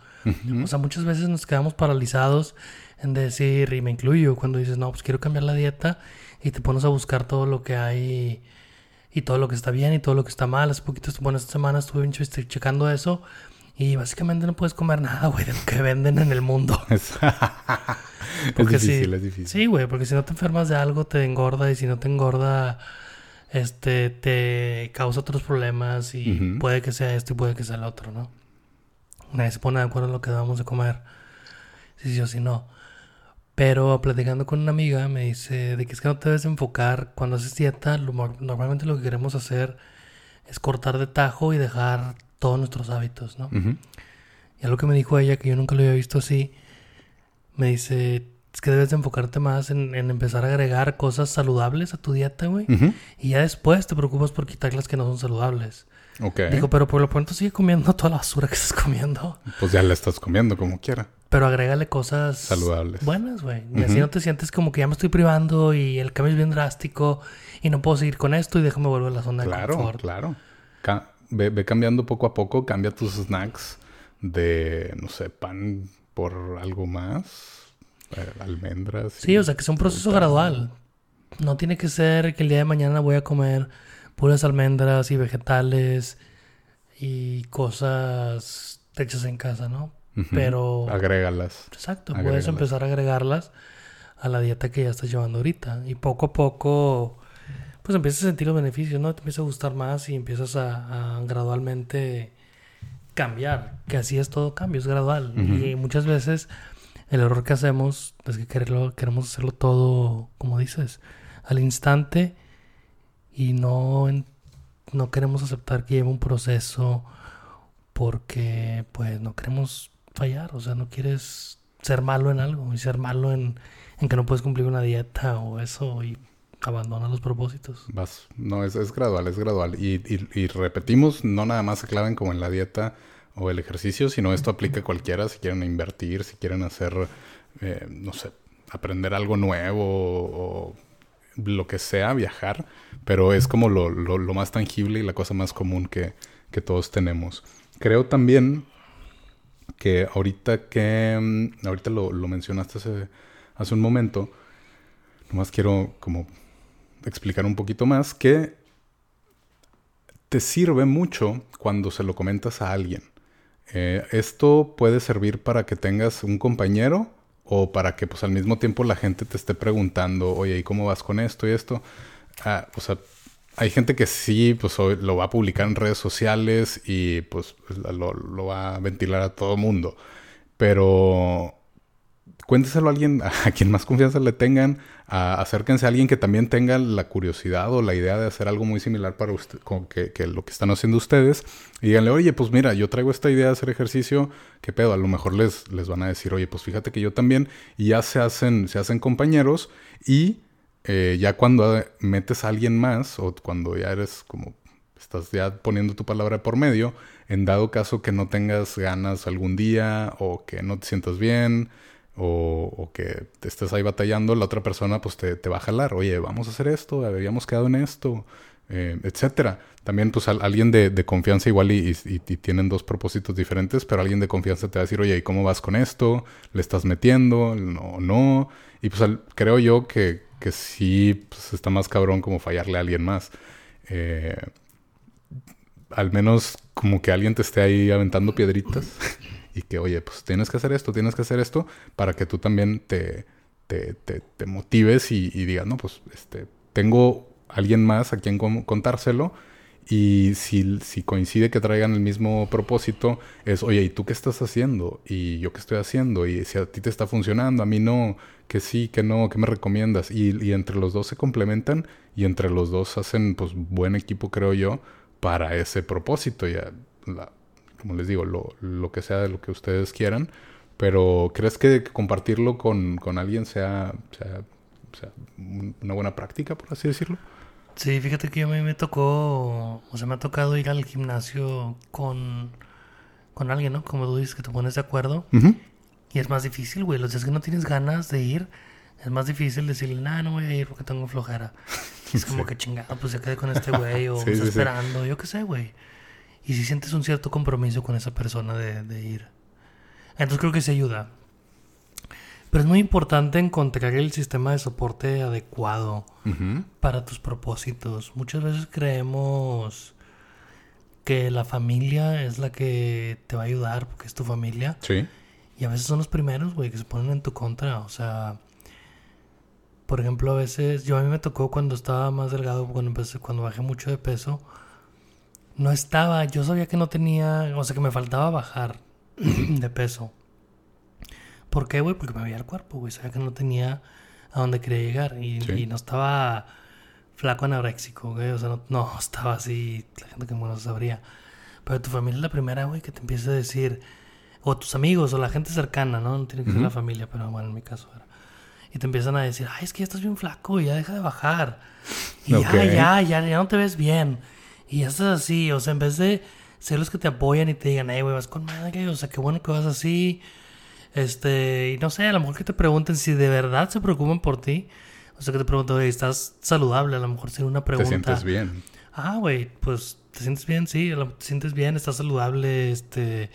O sea, muchas veces nos quedamos paralizados en decir, y me incluyo, cuando dices, no, pues quiero cambiar la dieta y te pones a buscar todo lo que hay y todo lo que está bien y todo lo que está mal. Hace poquito, bueno, esta semana estuve checando eso y básicamente no puedes comer nada, güey, de lo que venden en el mundo. Es, difícil, es difícil. Sí, güey, porque si no te enfermas de algo te engorda y si no te engorda, este, te causa otros problemas y puede que sea esto y puede que sea el otro, ¿no? Nadie se pone de acuerdo en lo que debamos de comer, si sí o si no. Pero platicando con una amiga me dice de que es que no te debes enfocar cuando haces dieta, lo normalmente lo que queremos hacer es cortar de tajo y dejar todos nuestros hábitos, ¿no? Ujú. Y algo que me dijo ella, que yo nunca lo había visto así, me dice, es que debes de enfocarte más en, en empezar a agregar cosas saludables a tu dieta, güey. Y ya después te preocupas por quitar las que no son saludables. Ok. Digo, pero por lo pronto sigue comiendo toda la basura que estás comiendo. Pues ya la estás comiendo como quiera. Pero agrégale cosas Saludables. buenas, güey. Y así no te sientes como que ya me estoy privando y el cambio es bien drástico y no puedo seguir con esto y déjame volver a la zona de Claro, confort. claro. Ca- ve, ve cambiando poco a poco, cambia tus snacks de, no sé, pan por algo más, almendras. Sí, o sea, que sea un proceso gradual. No tiene que ser que el día de mañana voy a comer puras almendras y vegetales y cosas hechas en casa, ¿no? Pero, Agrégalas. exacto, puedes empezar a agregarlas a la dieta que ya estás llevando ahorita. Y poco a poco, pues empiezas a sentir los beneficios, ¿no? Te empieza a gustar más y empiezas a, a gradualmente cambiar. Que así es todo cambio, es gradual. Y muchas veces el error que hacemos es que queremos hacerlo todo, como dices, al instante y no, no queremos aceptar que lleva un proceso porque pues no queremos fallar, o sea, no quieres ser malo en algo y ser malo en, en que no puedes cumplir una dieta o eso y abandona los propósitos. Vas, no, es, es gradual, es gradual. Y, y, repetimos, no nada más se claven como en la dieta o el ejercicio, sino esto aplica a cualquiera si quieren invertir, si quieren hacer, eh, no sé, aprender algo nuevo o, lo que sea, viajar, pero es como lo, más tangible y la cosa más común que, todos tenemos. Creo también que ahorita que, mm, ahorita lo, lo mencionaste hace, hace un momento, nomás quiero como explicar un poquito más que te sirve mucho cuando se lo comentas a alguien. Eh, esto puede servir para que tengas un compañero o para que pues al mismo tiempo la gente te esté preguntando, oye, ¿y cómo vas con esto y esto? Ah, o sea, hay gente que sí, pues lo va a publicar en redes sociales y pues lo, lo va a ventilar a todo mundo. Pero cuénteselo a alguien a quien más confianza le tengan, acérquense a alguien que también tenga la curiosidad o la idea de hacer algo muy similar para usted, con que, lo que están haciendo ustedes, y díganle, oye, pues mira, yo traigo esta idea de hacer ejercicio, ¿qué pedo? A lo mejor les, les van a decir, oye, pues fíjate que yo también, y ya se hacen, se hacen compañeros, y eh, ya cuando metes a alguien más, o cuando ya eres como, estás ya poniendo tu palabra por medio, en dado caso que no tengas ganas algún día, o que no te sientas bien, o, que te estés ahí batallando, la otra persona pues te, te, va a jalar, oye, vamos a hacer esto, habíamos quedado en esto, eh, etcétera. También pues alguien de, de, confianza igual y, y, tienen dos propósitos diferentes, pero alguien de confianza te va a decir, oye, ¿y cómo vas con esto? ¿Le estás metiendo? ¿No? no? Y pues creo yo que, que sí pues, está más cabrón como fallarle a alguien más. Eh, al menos como que alguien te esté ahí aventando piedritas. y que, oye, pues tienes que hacer esto, tienes que hacer esto, para que tú también te, te, te, motives y, digas, no, pues este, tengo alguien más a quien contárselo. Y si, si, coincide que traigan el mismo propósito, es, oye, ¿y tú qué estás haciendo? ¿Y yo qué estoy haciendo? Y si a ti te está funcionando, a mí no, que sí, que no, ¿qué me recomiendas? Y, y entre los dos se complementan y entre los dos hacen, pues, buen equipo, creo yo, para ese propósito. Ya la, como les digo, lo, lo que sea de lo que ustedes quieran. Pero ¿crees que compartirlo con, con alguien sea, sea, sea, una buena práctica, por así decirlo? Sí, fíjate que a mí me tocó, o sea, me ha tocado ir al gimnasio con, con alguien, ¿no? Como tú dices, que te pones de acuerdo. Y es más difícil, güey. Los días que no tienes ganas de ir, es más difícil decirle, nah, no voy a ir porque tengo flojera. es como que chingado, pues ya quedé con este güey o esperando, yo qué sé, güey y si sientes un cierto compromiso con esa persona de, ir. Entonces creo que se ayuda. Pero es muy importante encontrar el sistema de soporte adecuado para tus propósitos. Muchas veces creemos que la familia es la que te va a ayudar porque es tu familia. Sí. Y a veces son los primeros, güey, que se ponen en tu contra. O sea, por ejemplo, a veces, yo a mí me tocó cuando estaba más delgado, cuando empecé, cuando bajé mucho de peso no estaba, yo sabía que no tenía, o sea, que me faltaba bajar de peso. ¿Por qué, güey? Porque me veía el cuerpo, güey. Sabía que no tenía a dónde quería llegar. Y, no estaba flaco anoréxico, güey. O sea, no, estaba así. La gente que no sabría. Pero tu familia es la primera, güey, que te empieza a decir. O tus amigos, o la gente cercana, ¿no? No tiene que ser la familia, pero bueno, en mi caso era. Y te empiezan a decir, ay, es que ya estás bien flaco, ya deja de bajar. Y ya, ya, ya, ya no te ves bien. Y ya estás así, o sea, en vez de ser los que te apoyan y te digan, hey, güey, vas con madre, o sea, qué bueno que vas así. Este, y no sé, a lo mejor que te pregunten si de verdad se preocupan por ti. O sea, que te pregunto, ¿estás saludable? A lo mejor sería una pregunta. ¿Te sientes bien? Ah, güey, pues, ¿te sientes bien? Sí, te sientes bien, estás saludable, este...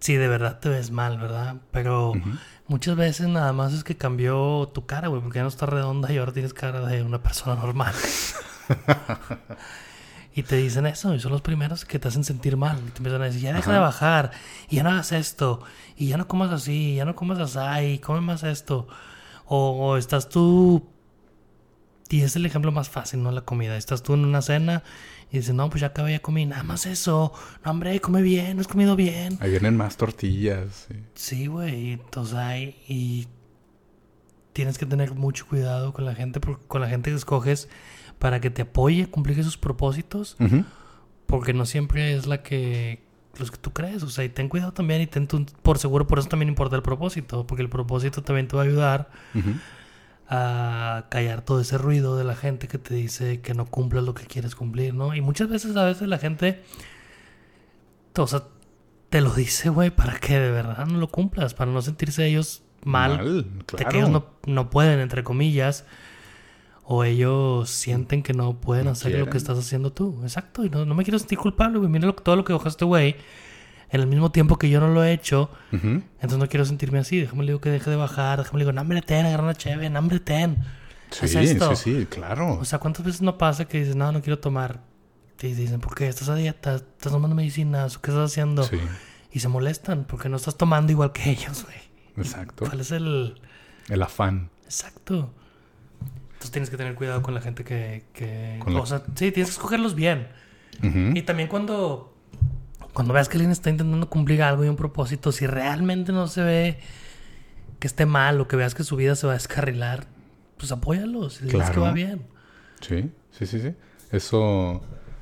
Sí, de verdad te ves mal, ¿verdad? Pero muchas veces nada más es que cambió tu cara, güey, porque ya no está redonda y ahora tienes cara de una persona normal. Y te dicen eso, y son los primeros que te hacen sentir mal. Y te empiezan a decir, ya deja de bajar, y ya no hagas esto, y ya no comas así, ya no comas así, y come más esto. O, estás tú, y es el ejemplo más fácil, ¿no? La comida. Estás tú en una cena y dices, no, pues ya acabé, ya comí, nada más eso. No, hombre, come bien, no has comido bien. Ahí vienen más tortillas. Sí, güey, entonces hay, y tienes que tener mucho cuidado con la gente, porque con la gente que escoges para que te apoye a cumplir esos propósitos, porque no siempre es la que los que tú crees. O sea, y ten cuidado también y ten tu, por seguro, por eso también importa el propósito, porque el propósito también te va a ayudar a callar todo ese ruido de la gente que te dice que no cumples lo que quieres cumplir, ¿no? Y muchas veces, a veces la gente, o sea, te lo dice, güey, para que de verdad no lo cumplas, para no sentirse ellos mal, Mal, de que ellos no, no pueden, entre comillas, o ellos sienten que no pueden No hacer lo que estás haciendo tú. Exacto, y no, no me quiero sentir culpable, güey. Mira lo, todo lo que dejó este güey en el mismo tiempo que yo no lo he hecho. Entonces no quiero sentirme así. Déjame le digo que deje de bajar. Déjame le digo, no, hombre, ten, agarra una chévere, no, ten. Sí, esto. sí, sí, claro. O sea, ¿cuántas veces no pasa que dices, no, no quiero tomar? Y dicen, ¿por qué? ¿Estás a dieta? ¿Estás tomando medicinas? ¿O qué estás haciendo? Sí, Y se molestan porque no estás tomando igual que ellos, güey. exacto. ¿Cuál es el...? El afán. Exacto. Entonces tienes que tener cuidado con la gente que... que... Con la- O sea, sí, tienes que escogerlos bien. Y también cuando... Cuando veas que alguien está intentando cumplir algo y un propósito, si realmente no se ve que esté mal o que veas que su vida se va a descarrilar, pues apóyalos y diles que Claro. va bien. Sí, sí, sí, sí. Eso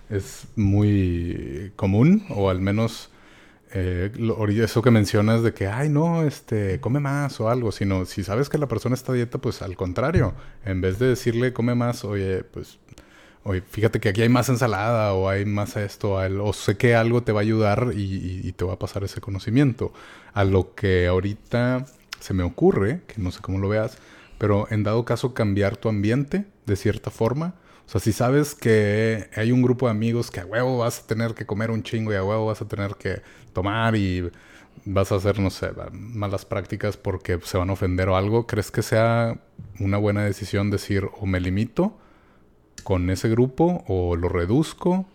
es muy común, o al menos eh, lo- eso que mencionas de que, ay, no, este, come más o algo, sino si sabes que la persona está dieta, pues al contrario, en vez de decirle come más, oye, pues, oye, fíjate que aquí hay más ensalada o hay más esto, o sé que algo te va a ayudar y- y te va a pasar ese conocimiento. A lo que ahorita se me ocurre, que no sé cómo lo veas, pero en dado caso cambiar tu ambiente de cierta forma. O sea, si sabes que hay un grupo de amigos que a huevo vas a tener que comer un chingo y a huevo vas a tener que tomar y vas a hacer, no sé, malas prácticas porque se van a ofender o algo, ¿crees que sea una buena decisión decir o me limito con ese grupo o lo reduzco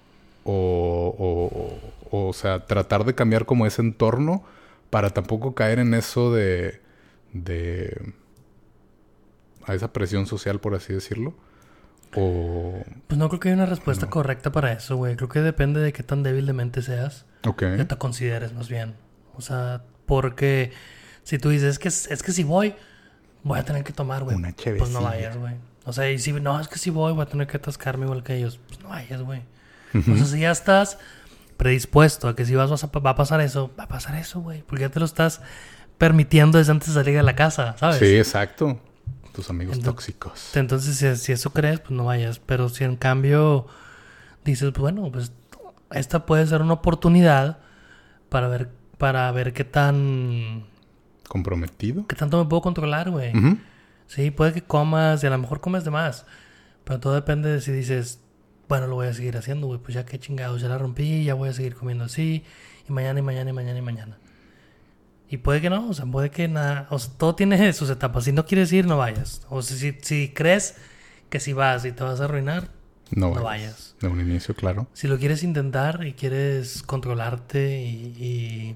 o, o, o, o sea, tratar de cambiar como ese entorno para tampoco caer en eso de, de a esa presión social, por así decirlo? O... Pues no creo que haya una respuesta correcta para eso, güey. Creo que depende de qué tan débil de mente seas. Ok. Que te consideres más bien. O sea, porque si tú dices, es que, es que si voy, voy a tener que tomar, güey. Una Pues chevecilla. no vayas, güey. O sea, y si no, es que si voy, voy a tener que atascarme igual que ellos. Pues no vayas, güey. O sea, si ya estás predispuesto a que si vas, vas a- va a pasar eso, va a pasar eso, güey. Porque ya te lo estás permitiendo desde antes de salir de la casa, ¿sabes? Sí, exacto. Tus amigos tóxicos. Entonces, si, si eso crees, pues no vayas. Pero si en cambio dices, pues, bueno, pues esta puede ser una oportunidad para ver, para ver qué tan, ¿Comprometido? qué tanto me puedo controlar, güey. Sí, puede que comas y a lo mejor comes de más. Pero todo depende de si dices, bueno, lo voy a seguir haciendo, güey. Pues ya que chingados, ya la rompí, ya voy a seguir comiendo así. Y mañana, y mañana, y mañana, y mañana. Y puede que no, o sea, puede que nada. O sea, todo tiene sus etapas. Si no quieres ir, no vayas. O sea, si, si crees que si vas y te vas a arruinar, No, No vayas. vayas. De un inicio, claro. si lo quieres intentar y quieres controlarte y, y,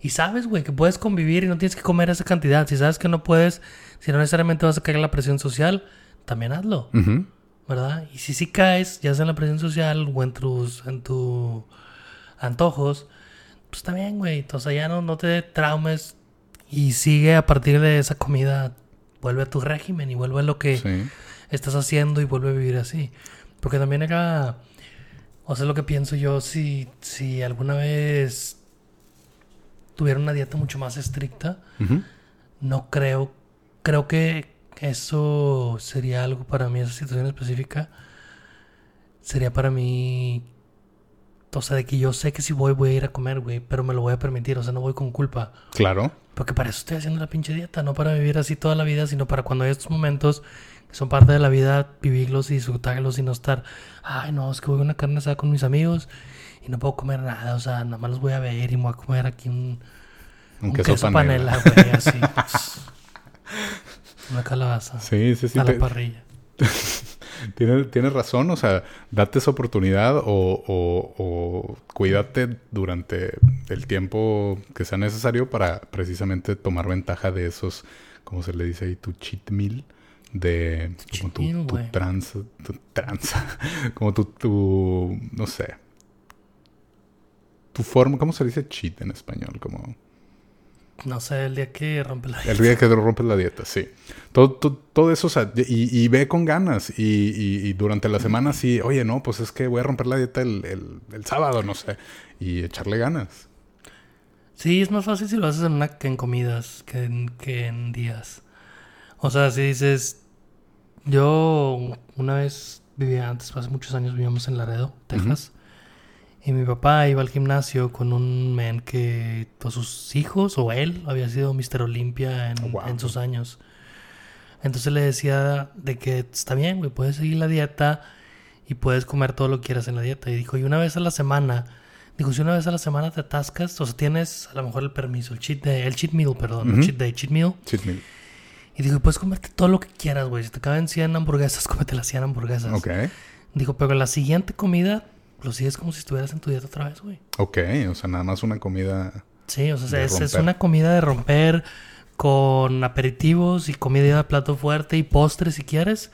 y sabes, güey, que puedes convivir y no tienes que comer esa cantidad. Si sabes que no puedes, si no necesariamente vas a caer en la presión social, también hazlo. ¿verdad? Y si sí caes, ya sea en la presión social o en tus, en tus antojos, pues también, güey. Sea, ya no, no te traumes y sigue a partir de esa comida, vuelve a tu régimen y vuelve a lo que Sí. estás haciendo y vuelve a vivir así. Porque también acá, o sea, lo que pienso yo, si, si alguna vez tuviera una dieta mucho más estricta, Ujú. no creo, creo que eso sería algo para mí, esa situación específica, sería para mí, o sea, de que yo sé que si voy, voy a ir a comer, güey, pero me lo voy a permitir, o sea, no voy con culpa. Claro. Porque para eso estoy haciendo la pinche dieta, no para vivir así toda la vida, sino para cuando hay estos momentos son parte de la vida, vivirlos y disfrutarlos y no estar, ay, no, es que voy a una carne asada con mis amigos y no puedo comer nada, o sea, nada más los voy a ver y me voy a comer aquí un, Un, un queso, queso, panela. güey, así. una calabaza Sí, sí, sí. a la parrilla. Tienes, tienes razón, o sea, date esa oportunidad o, o- o cuídate durante el tiempo que sea necesario para precisamente tomar ventaja de esos, como se le dice ahí, tu cheat meal, de Tu como tu, tu tranza, tu tranza, como tu, tu, no sé, tu forma, ¿cómo se dice cheat en español? Como No sé, el día que rompe la dieta. El día que rompes la dieta, sí. Todo, todo, eso, o sea, y, ve con ganas. Y, durante la semana sí, oye, no, pues es que voy a romper la dieta el, el, sábado, no sé. Y echarle ganas. Sí, es más fácil si lo haces en, una, que en comidas que en, que en días. O sea, si dices, yo una vez vivía antes, hace muchos años vivíamos en Laredo, Texas. Y mi papá iba al gimnasio con un men que todos sus hijos o él había sido Mr. Olimpia en, en, sus años. Entonces le decía de que está bien, güey, puedes seguir la dieta y puedes comer todo lo que quieras en la dieta. Y dijo, y una vez a la semana, dijo, si una vez a la semana te atascas, o sea, tienes a lo mejor el permiso, el cheat day, el cheat meal, perdón, el cheat day, cheat meal. Cheat meal. Y dijo, puedes comerte todo lo que quieras, güey. Si te caben 100 hamburguesas, cómete las 100 hamburguesas. Ok. Dijo, pero la siguiente comida lo sigues como si estuvieras en tu dieta otra vez, güey. Ok, o sea, nada más una comida. Sí, o sea, es, una comida de romper con aperitivos y comida de plato fuerte y postres si quieres.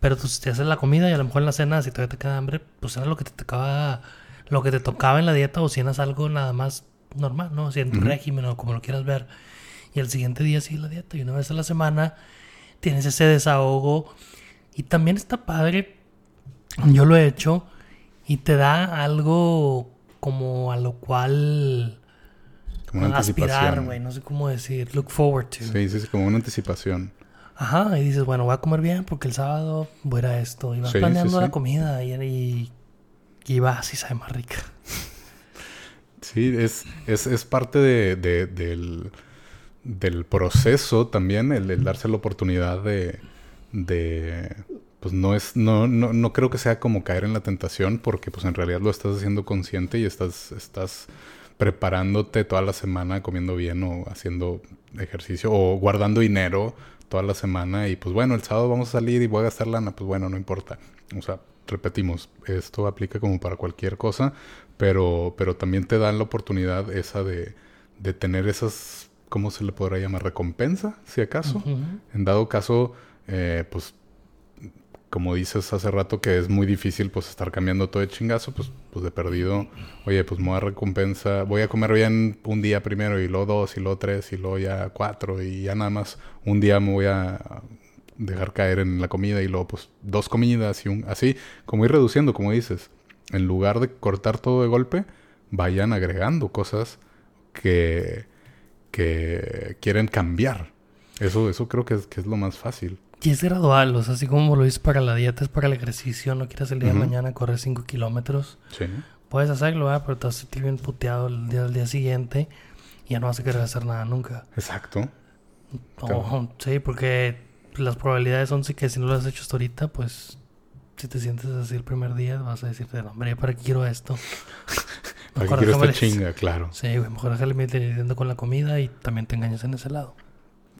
Pero tú te haces la comida y a lo mejor en la cena, si todavía te queda hambre, pues era lo que te tocaba, lo que te tocaba en la dieta o si eras algo nada más normal, ¿no? Si en tu régimen o como lo quieras ver. Y el siguiente día sigue la dieta y una vez a la semana tienes ese desahogo. Y también está padre, yo lo he hecho, y te da algo como a lo cual como una aspirar, güey, no sé cómo decir, look forward to. Sí, sí, como una anticipación. Ajá, y dices, bueno, voy a comer bien porque el sábado voy a ir a esto. Y vas planeando la comida y, y, va así, sabe más rica. Sí, es, es, es parte de, del, del, proceso también, el, darse la oportunidad de, de pues no es, no, no, no creo que sea como caer en la tentación, porque pues en realidad lo estás haciendo consciente y estás, estás preparándote toda la semana comiendo bien o haciendo ejercicio o guardando dinero toda la semana y pues bueno, el sábado vamos a salir y voy a gastar lana, pues bueno, no importa. O sea, repetimos, esto aplica como para cualquier cosa, pero, pero también te dan la oportunidad esa de, de tener esas, ¿cómo se le podrá llamar? Recompensa, si acaso. En dado caso, eh, pues como dices hace rato que es muy difícil pues estar cambiando todo de chingazo, pues, pues de perdido, oye, pues me voy a recompensa, voy a comer bien un día primero y luego dos y luego tres y luego ya cuatro y ya nada más un día me voy a dejar caer en la comida y luego pues dos comidas y un así, como ir reduciendo, como dices, en lugar de cortar todo de golpe, vayan agregando cosas que, que quieren cambiar. Eso, eso creo que es, que es lo más fácil. Y es gradual, o sea, así como lo dices para la dieta, es para el ejercicio, no quieres el día de mañana correr 5 kilómetros. Sí. Puedes hacerlo, ¿eh? pero te vas a sentir bien puteado el día del día siguiente y ya no vas a querer hacer nada nunca. Exacto. sí, porque las probabilidades son que si no lo has hecho hasta ahorita, pues si te sientes así el primer día, vas a decirte, hombre, ¿para qué quiero esto? ¿Para qué quiero esta chinga? Claro. Sí, güey, mejor déjale metiendo con la comida y también te engañas en ese lado.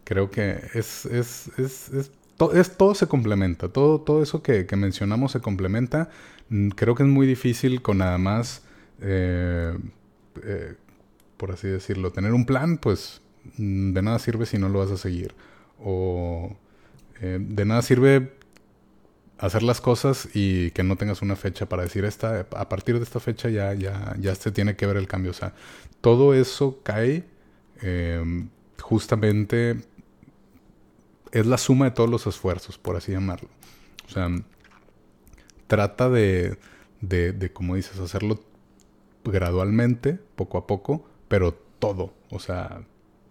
Creo que es, es, es, es es, todo se complementa, todo, todo eso que, mencionamos se complementa. Mm, creo que es muy difícil con nada más, eh, eh, por así decirlo, tener un plan, pues mm, de nada sirve si no lo vas a seguir. O eh, de nada sirve hacer las cosas y que no tengas una fecha para decir esta, a partir de esta fecha ya, ya, ya se tiene que ver el cambio. O sea, todo eso cae justamente es la suma de todos los esfuerzos, por así llamarlo. O sea, trata de, de, como dices, hacerlo gradualmente, poco a poco, pero todo, o sea,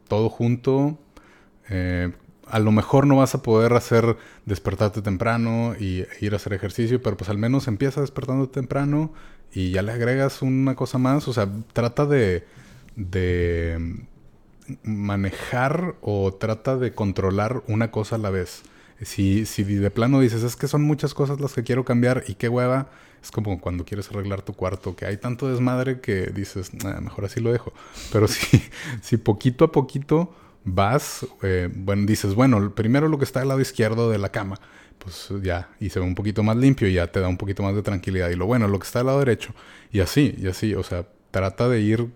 todo junto. Eh, a lo mejor no vas a poder hacer despertarte temprano y ir a hacer ejercicio, pero pues al menos empieza despertando temprano y ya le agregas una cosa más. O sea, trata de, de manejar o trata de controlar una cosa a la vez. Si, si de plano dices, es que son muchas cosas las que quiero cambiar y qué hueva, es como cuando quieres arreglar tu cuarto, que hay tanto desmadre que dices, mejor así lo dejo. Pero si, si poquito a poquito vas, eh, bueno, dices, bueno, primero lo que está al lado izquierdo de la cama, pues ya, y se ve un poquito más limpio y ya te da un poquito más de tranquilidad. Y lo bueno, lo que está al lado derecho, y así, y así, o sea, trata de ir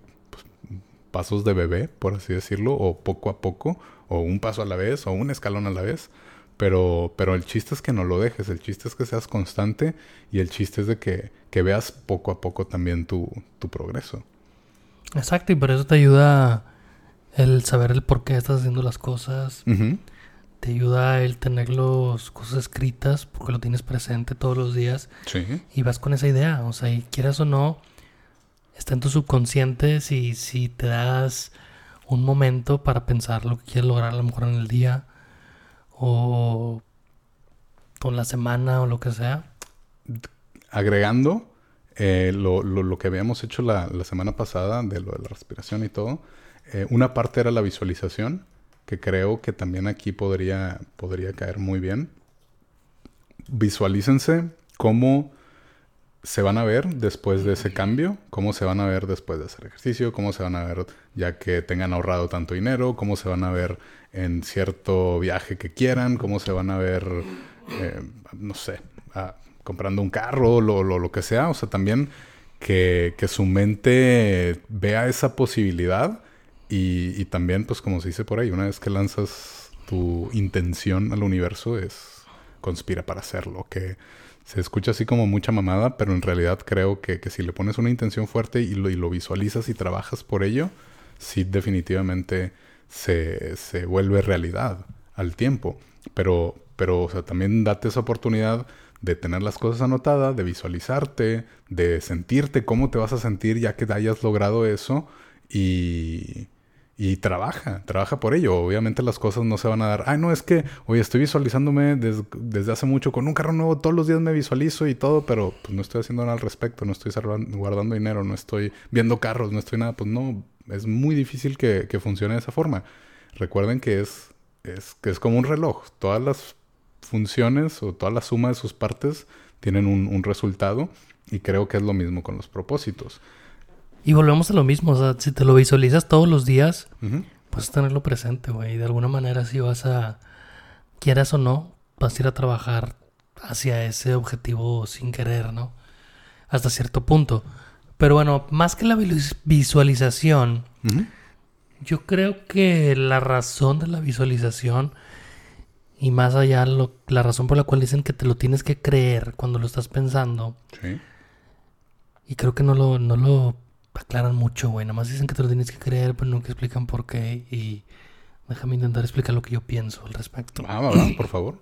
pasos de bebé, por así decirlo, o poco a poco, o un paso a la vez, o un escalón a la vez. Pero, pero el chiste es que no lo dejes, el chiste es que seas constante y el chiste es de que, que veas poco a poco también tu, tu progreso. Exacto, y por eso te ayuda el saber el por qué estás haciendo las cosas. Te ayuda el tener las cosas escritas porque lo tienes presente todos los días. Sí. Y vas con esa idea. O sea, y quieras o no, está en tu subconsciente si, si te das un momento para pensar lo que quieres lograr a lo mejor en el día o con la semana o lo que sea. Agregando eh, lo, lo, que habíamos hecho la, la, semana pasada de lo de la respiración y todo, eh, una parte era la visualización, que creo que también aquí podría, podría caer muy bien. Visualícense cómo se van a ver después de ese cambio, cómo se van a ver después de hacer ejercicio, cómo se van a ver ya que tengan ahorrado tanto dinero, cómo se van a ver en cierto viaje que quieran, cómo se van a ver, eh, no sé, comprando un carro, lo, lo, lo, que sea. O sea, también que, que su mente vea esa posibilidad y, también, pues como se dice por ahí, una vez que lanzas tu intención al universo es conspira para hacerlo, que se escucha así como mucha mamada, pero en realidad creo que, que si le pones una intención fuerte y lo, y lo, visualizas y trabajas por ello, sí definitivamente se, se vuelve realidad al tiempo. Pero, pero o sea, también date esa oportunidad de tener las cosas anotadas, de visualizarte, de sentirte cómo te vas a sentir ya que hayas logrado eso y, y trabaja, trabaja por ello. Obviamente las cosas no se van a dar. Ay, no, es que, oye, estoy visualizándome desde hace mucho con un carro nuevo, todos los días me visualizo y todo, pero pues no estoy haciendo nada al respecto, no estoy guardando dinero, no estoy viendo carros, no estoy nada. Pues no, es muy difícil que, funcione de esa forma. Recuerden que es, que es como un reloj. Todas las funciones o toda la suma de sus partes tienen un resultado y creo que es lo mismo con los propósitos. Y volvemos a lo mismo, o sea, si te lo visualizas todos los días, pues tenerlo presente, güey. De alguna manera si vas a, quieras o no, vas a ir a trabajar hacia ese objetivo sin querer, ¿no? Hasta cierto punto. Pero bueno, más que la visualización, yo creo que la razón de la visualización y más allá la razón por la cual dicen que te lo tienes que creer cuando lo estás pensando. Sí. Y creo que no lo, no lo aclaran mucho, güey. Nada más dicen que te lo tienes que creer, pero nunca explican por qué. Y déjame intentar explicar lo que yo pienso al respecto. Ah, va, por favor.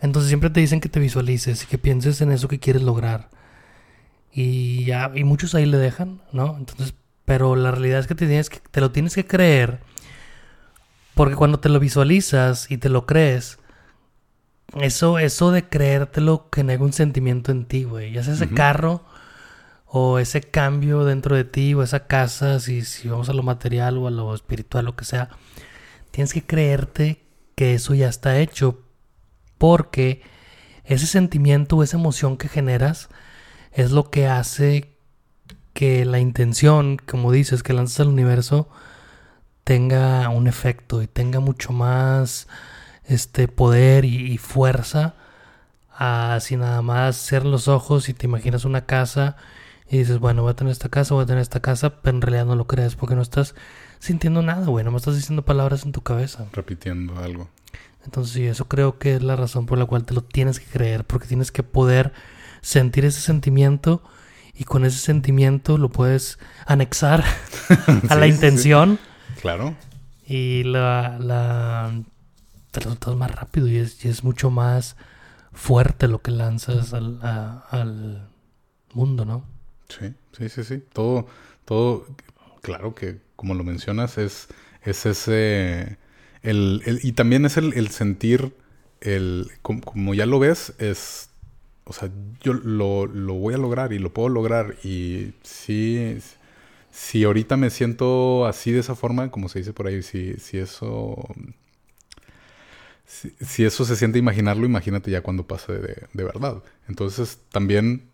Entonces siempre te dicen que te visualices y que pienses en eso que quieres lograr. Y ya, y muchos ahí le dejan, ¿no? Entonces, pero la realidad es que te, tienes que te lo tienes que creer. Porque cuando te lo visualizas y te lo crees, eso, eso de creértelo genera un sentimiento en ti, güey. Ya sea ese carro o ese cambio dentro de ti o esa casa, si, si vamos a lo material o a lo espiritual, lo que sea, tienes que creerte que eso ya está hecho porque ese sentimiento o esa emoción que generas es lo que hace que la intención, como dices, que lanzas al universo tenga un efecto y tenga mucho más este poder y, fuerza a si nada más ser los ojos y te imaginas una casa y dices, bueno, voy a tener esta casa, voy a tener esta casa, pero en realidad no lo crees porque no estás sintiendo nada, güey, no me estás diciendo palabras en tu cabeza. Repitiendo algo. Entonces, sí, eso creo que es la razón por la cual te lo tienes que creer, porque tienes que poder sentir ese sentimiento y con ese sentimiento lo puedes anexar a la intención. Claro. Y la, la te resultas más rápido y es, y es, mucho más fuerte lo que lanzas al, al mundo, ¿no? Sí, sí, sí, sí. Todo, todo, claro que como lo mencionas, es, es ese, el, el, y también es el, el sentir, el, como, ya lo ves, es, o sea, yo lo, lo, voy a lograr y lo puedo lograr y sí, si ahorita me siento así de esa forma, como se dice por ahí, si, si eso... Si, eso se siente imaginarlo, imagínate ya cuando pase de, de verdad. Entonces también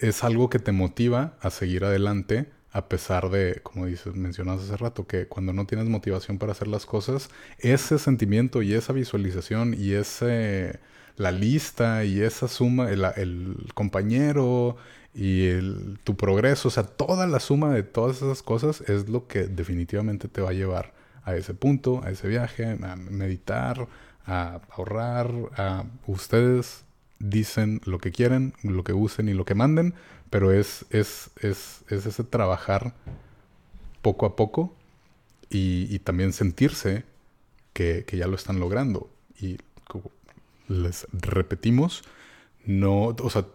es algo que te motiva a seguir adelante a pesar de, como dices, mencionas hace rato, que cuando no tienes motivación para hacer las cosas, ese sentimiento y esa visualización y ese, la lista y esa suma, el, compañero y el, tu progreso, o sea, toda la suma de todas esas cosas es lo que definitivamente te va a llevar a ese punto, a ese viaje, a meditar, a ahorrar, a ustedes dicen lo que quieren, lo que usen y lo que manden, pero es, es, es, es ese trabajar poco a poco y, también sentirse que, ya lo están logrando. Y les repetimos, no, o sea,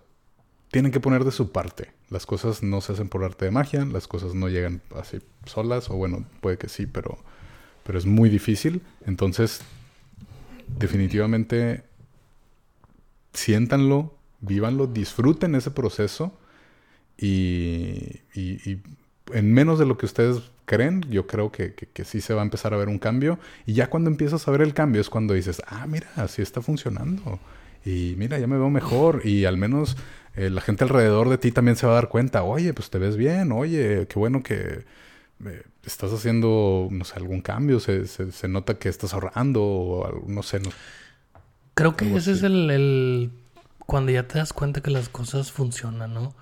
tienen que poner de su parte. Las cosas no se hacen por arte de magia, las cosas no llegan así solas, o bueno, puede que sí, pero, pero es muy difícil. Entonces, definitivamente, siéntanlo, vívanlo, disfruten ese proceso y, en menos de lo que ustedes creen, yo creo que, que, sí se va a empezar a ver un cambio. Y ya cuando empiezas a ver el cambio es cuando dices, ah, mira, así está funcionando. Y mira, ya me veo mejor. Y al menos eh, la gente alrededor de ti también se va a dar cuenta, oye, pues te ves bien, oye, qué bueno que eh, estás haciendo, no sé, algún cambio, se, se, nota que estás ahorrando, o no sé. Creo que ese es el, el, cuando ya te das cuenta que las cosas funcionan, ¿no?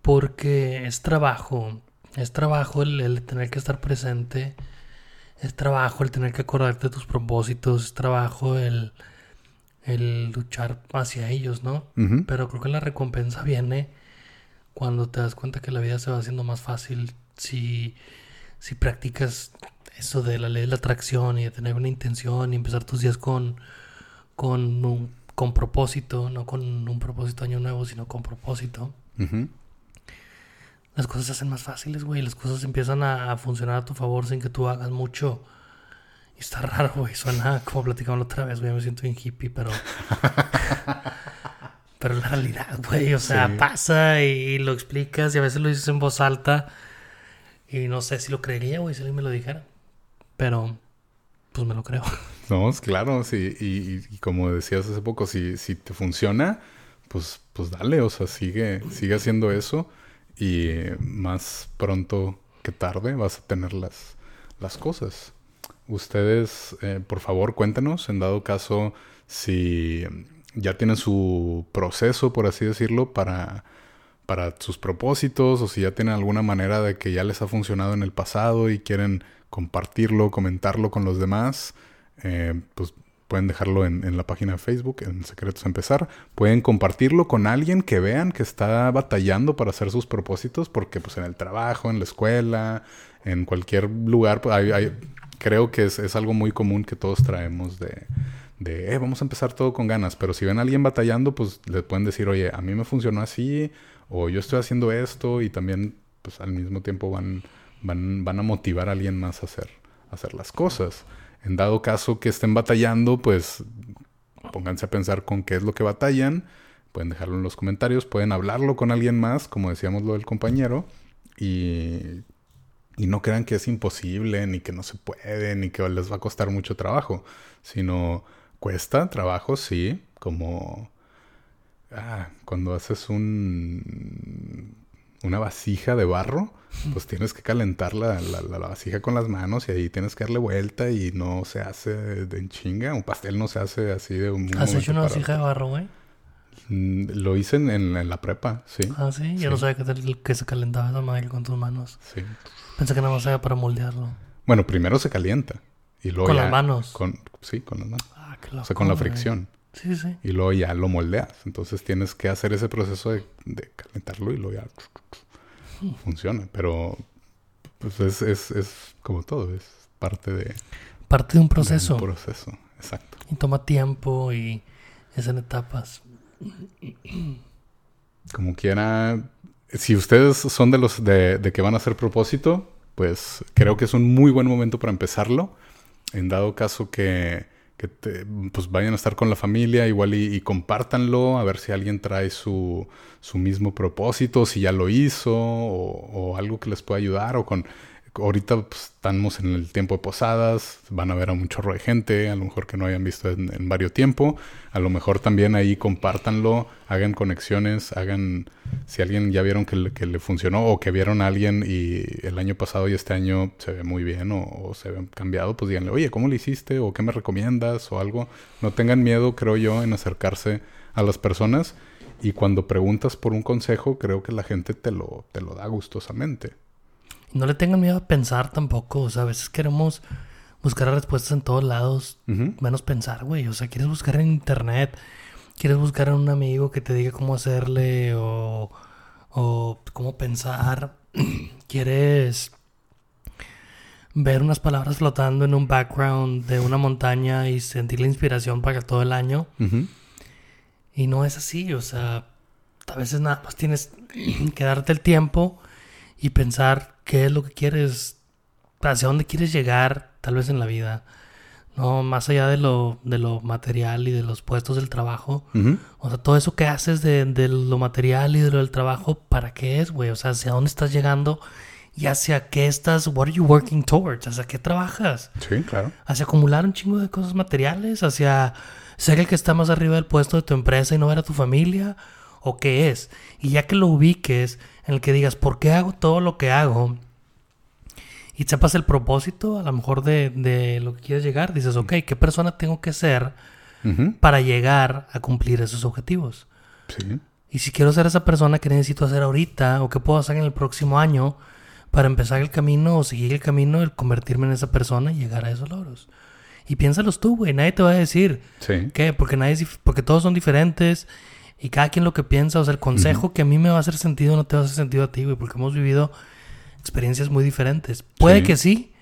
Porque es trabajo, es trabajo el, el, tener que estar presente, es trabajo el tener que acordarte de tus propósitos, es trabajo el el luchar hacia ellos, ¿no? Pero creo que la recompensa viene cuando te das cuenta que la vida se va haciendo más fácil si, si practicas eso de la ley de la atracción y de tener una intención y empezar tus días con, con, un, con propósito, no con un propósito año nuevo, sino con propósito. Las cosas se hacen más fáciles, güey. Las cosas empiezan a, a funcionar a tu favor sin que tú hagas mucho está raro, güey. Suena como platicamos la otra vez, güey. Me siento bien hippie, pero. pero la realidad, güey. O sea, pasa y lo explicas y a veces lo dices en voz alta. Y no sé si lo creería, güey, si alguien me lo dijera. Pero, pues me lo creo. No, claro, sí. Y, como decías hace poco, si, si te funciona, pues, pues dale, o sea, sigue, sigue haciendo eso. Y más pronto que tarde vas a tener las, las cosas ustedes, eh, por favor, cuéntenos, en dado caso, si ya tienen su proceso, por así decirlo, para, para sus propósitos, o si ya tienen alguna manera de que ya les ha funcionado en el pasado y quieren compartirlo, comentarlo con los demás, eh, pues pueden dejarlo en, en, la página de Facebook, en Secretos Empezar. Pueden compartirlo con alguien que vean que está batallando para hacer sus propósitos, porque pues en el trabajo, en la escuela, en cualquier lugar, pues, hay, hay, creo que es, algo muy común que todos traemos de, de eh, vamos a empezar todo con ganas, pero si ven a alguien batallando, pues le pueden decir, oye, a mí me funcionó así, o yo estoy haciendo esto, y también, pues al mismo tiempo van, van, van a motivar a alguien más a hacer, a hacer las cosas. En dado caso que estén batallando, pues pónganse a pensar con qué es lo que batallan, pueden dejarlo en los comentarios, pueden hablarlo con alguien más, como decíamos lo del compañero, y y no crean que es imposible, ni que no se puede, ni que les va a costar mucho trabajo, sino cuesta trabajo, sí, como ah, cuando haces un una vasija de barro, pues tienes que calentar la, la, la, vasija con las manos y ahí tienes que darle vuelta y no se hace de en chinga. Un pastel no se hace así de un... ¿Has hecho una vasija de barro, güey? Mm, lo hice en, en, la prepa, sí. Ah, sí. Yo no sabía que, que se calentaba esa madre con tus manos. Sí. Pensé que nada más era para moldearlo. Bueno, primero se calienta. Y luego ¿Con las manos? Con, sí, con las manos. Ah, qué O sea, con la fricción. Sí, sí. Y luego ya lo moldeas. Entonces tienes que hacer ese proceso de, de calentarlo y luego ya funciona. Pero pues es, es, es como todo, es parte de... Parte de un proceso. un proceso, exacto. Y toma tiempo y es en etapas. Como quiera, si ustedes son de los de, que van a hacer propósito, pues creo que es un muy buen momento para empezarlo. En dado caso que, pues vayan a estar con la familia igual y, compártanlo, a ver si alguien trae su, su mismo propósito, si ya lo hizo o, algo que les pueda ayudar o con ahorita pues, estamos en el tiempo de posadas, van a ver a un chorro de gente, a lo mejor que no hayan visto en, varios tiempo, a lo mejor también ahí compártanlo, hagan conexiones, hagan, si alguien ya vieron que le, funcionó o que vieron a alguien y el año pasado y este año se ve muy bien o, se ve cambiado, pues díganle, oye, ¿cómo lo hiciste? o ¿qué me recomiendas? o algo. No tengan miedo, creo yo, en acercarse a las personas y cuando preguntas por un consejo, creo que la gente te lo, te lo da gustosamente no le tengan miedo a pensar tampoco. O sea, a veces queremos buscar respuestas en todos lados, menos pensar, güey. O sea, quieres buscar en internet, quieres buscar en un amigo que te diga cómo hacerle o, o cómo pensar. quieres ver unas palabras flotando en un background de una montaña y sentir la inspiración para todo el año. Y no es así, o sea, a veces nada más tienes que darte el tiempo y pensar qué es lo que quieres, hacia dónde quieres llegar, tal vez en la vida. No, más allá de lo, de lo material y de los puestos del trabajo. O sea, todo eso que haces de, de, lo material y de lo del trabajo, ¿para qué es, güey? O sea, ¿hacia dónde estás llegando? y hacia qué estás, what are you working towards, hacia qué trabajas. Sí, claro. Hacia acumular un chingo de cosas materiales, hacia ser el que está más arriba del puesto de tu empresa y no ver a tu familia, o qué es. Y ya que lo ubiques, en el que digas, ¿por qué hago todo lo que hago? Y sepas el propósito, a lo mejor de, de lo que quieres llegar, dices, ok, ¿qué persona tengo que ser para llegar a cumplir esos objetivos? Sí. Y si quiero ser esa persona que necesito hacer ahorita, o qué puedo hacer en el próximo año, para empezar el camino o seguir el camino, el convertirme en esa persona y llegar a esos logros. Y piénsalos tú, güey. Nadie te va a decir. Sí. ¿Qué? Porque, nadie, porque todos son diferentes y cada quien lo que piensa. O sea, el consejo que a mí me va a hacer sentido no te va a hacer sentido a ti, güey. Porque hemos vivido experiencias muy diferentes. Puede que sí,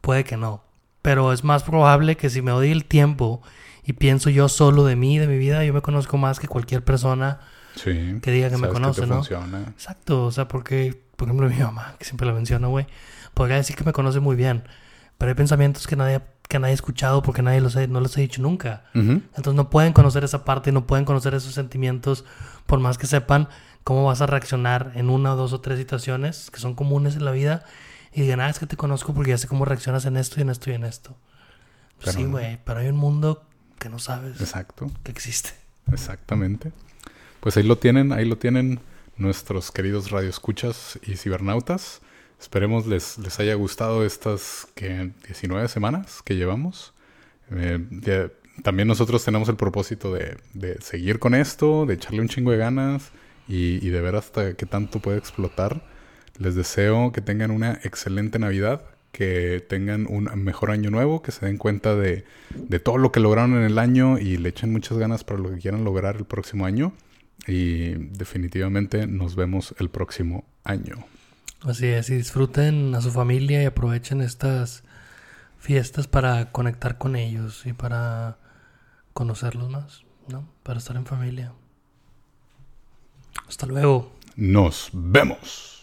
puede que no. Pero es más probable que si me doy el tiempo y pienso yo solo de mí, de mi vida, yo me conozco más que cualquier persona que diga que me conoce, ¿no? Exacto. O sea, porque por ejemplo, mi mamá, que siempre la menciona, güey, podría decir que me conoce muy bien, pero hay pensamientos que nadie, que nadie ha escuchado porque nadie los no los he dicho nunca. Entonces no pueden conocer esa parte, no pueden conocer esos sentimientos, por más que sepan cómo vas a reaccionar en una, dos o tres situaciones que son comunes en la vida y digan, ah, es que te conozco porque ya sé cómo reaccionas en esto y en esto y en esto. sí, güey, pero hay un mundo que no sabes. Exacto. Que existe. Exactamente. Pues ahí lo tienen, ahí lo tienen nuestros queridos radioescuchas y cibernautas. Esperemos les, les haya gustado estas que 19 semanas que llevamos. Eh, también nosotros tenemos el propósito de, de, seguir con esto, de echarle un chingo de ganas y, y de ver hasta qué tanto puede explotar. Les deseo que tengan una excelente Navidad, que tengan un mejor año nuevo, que se den cuenta de, de todo lo que lograron en el año y le echen muchas ganas para lo que quieran lograr el próximo año. Y definitivamente nos vemos el próximo año. Así es, y disfruten a su familia y aprovechen estas fiestas para conectar con ellos y para conocerlos más, ¿no? Para estar en familia. Hasta luego. Nos vemos.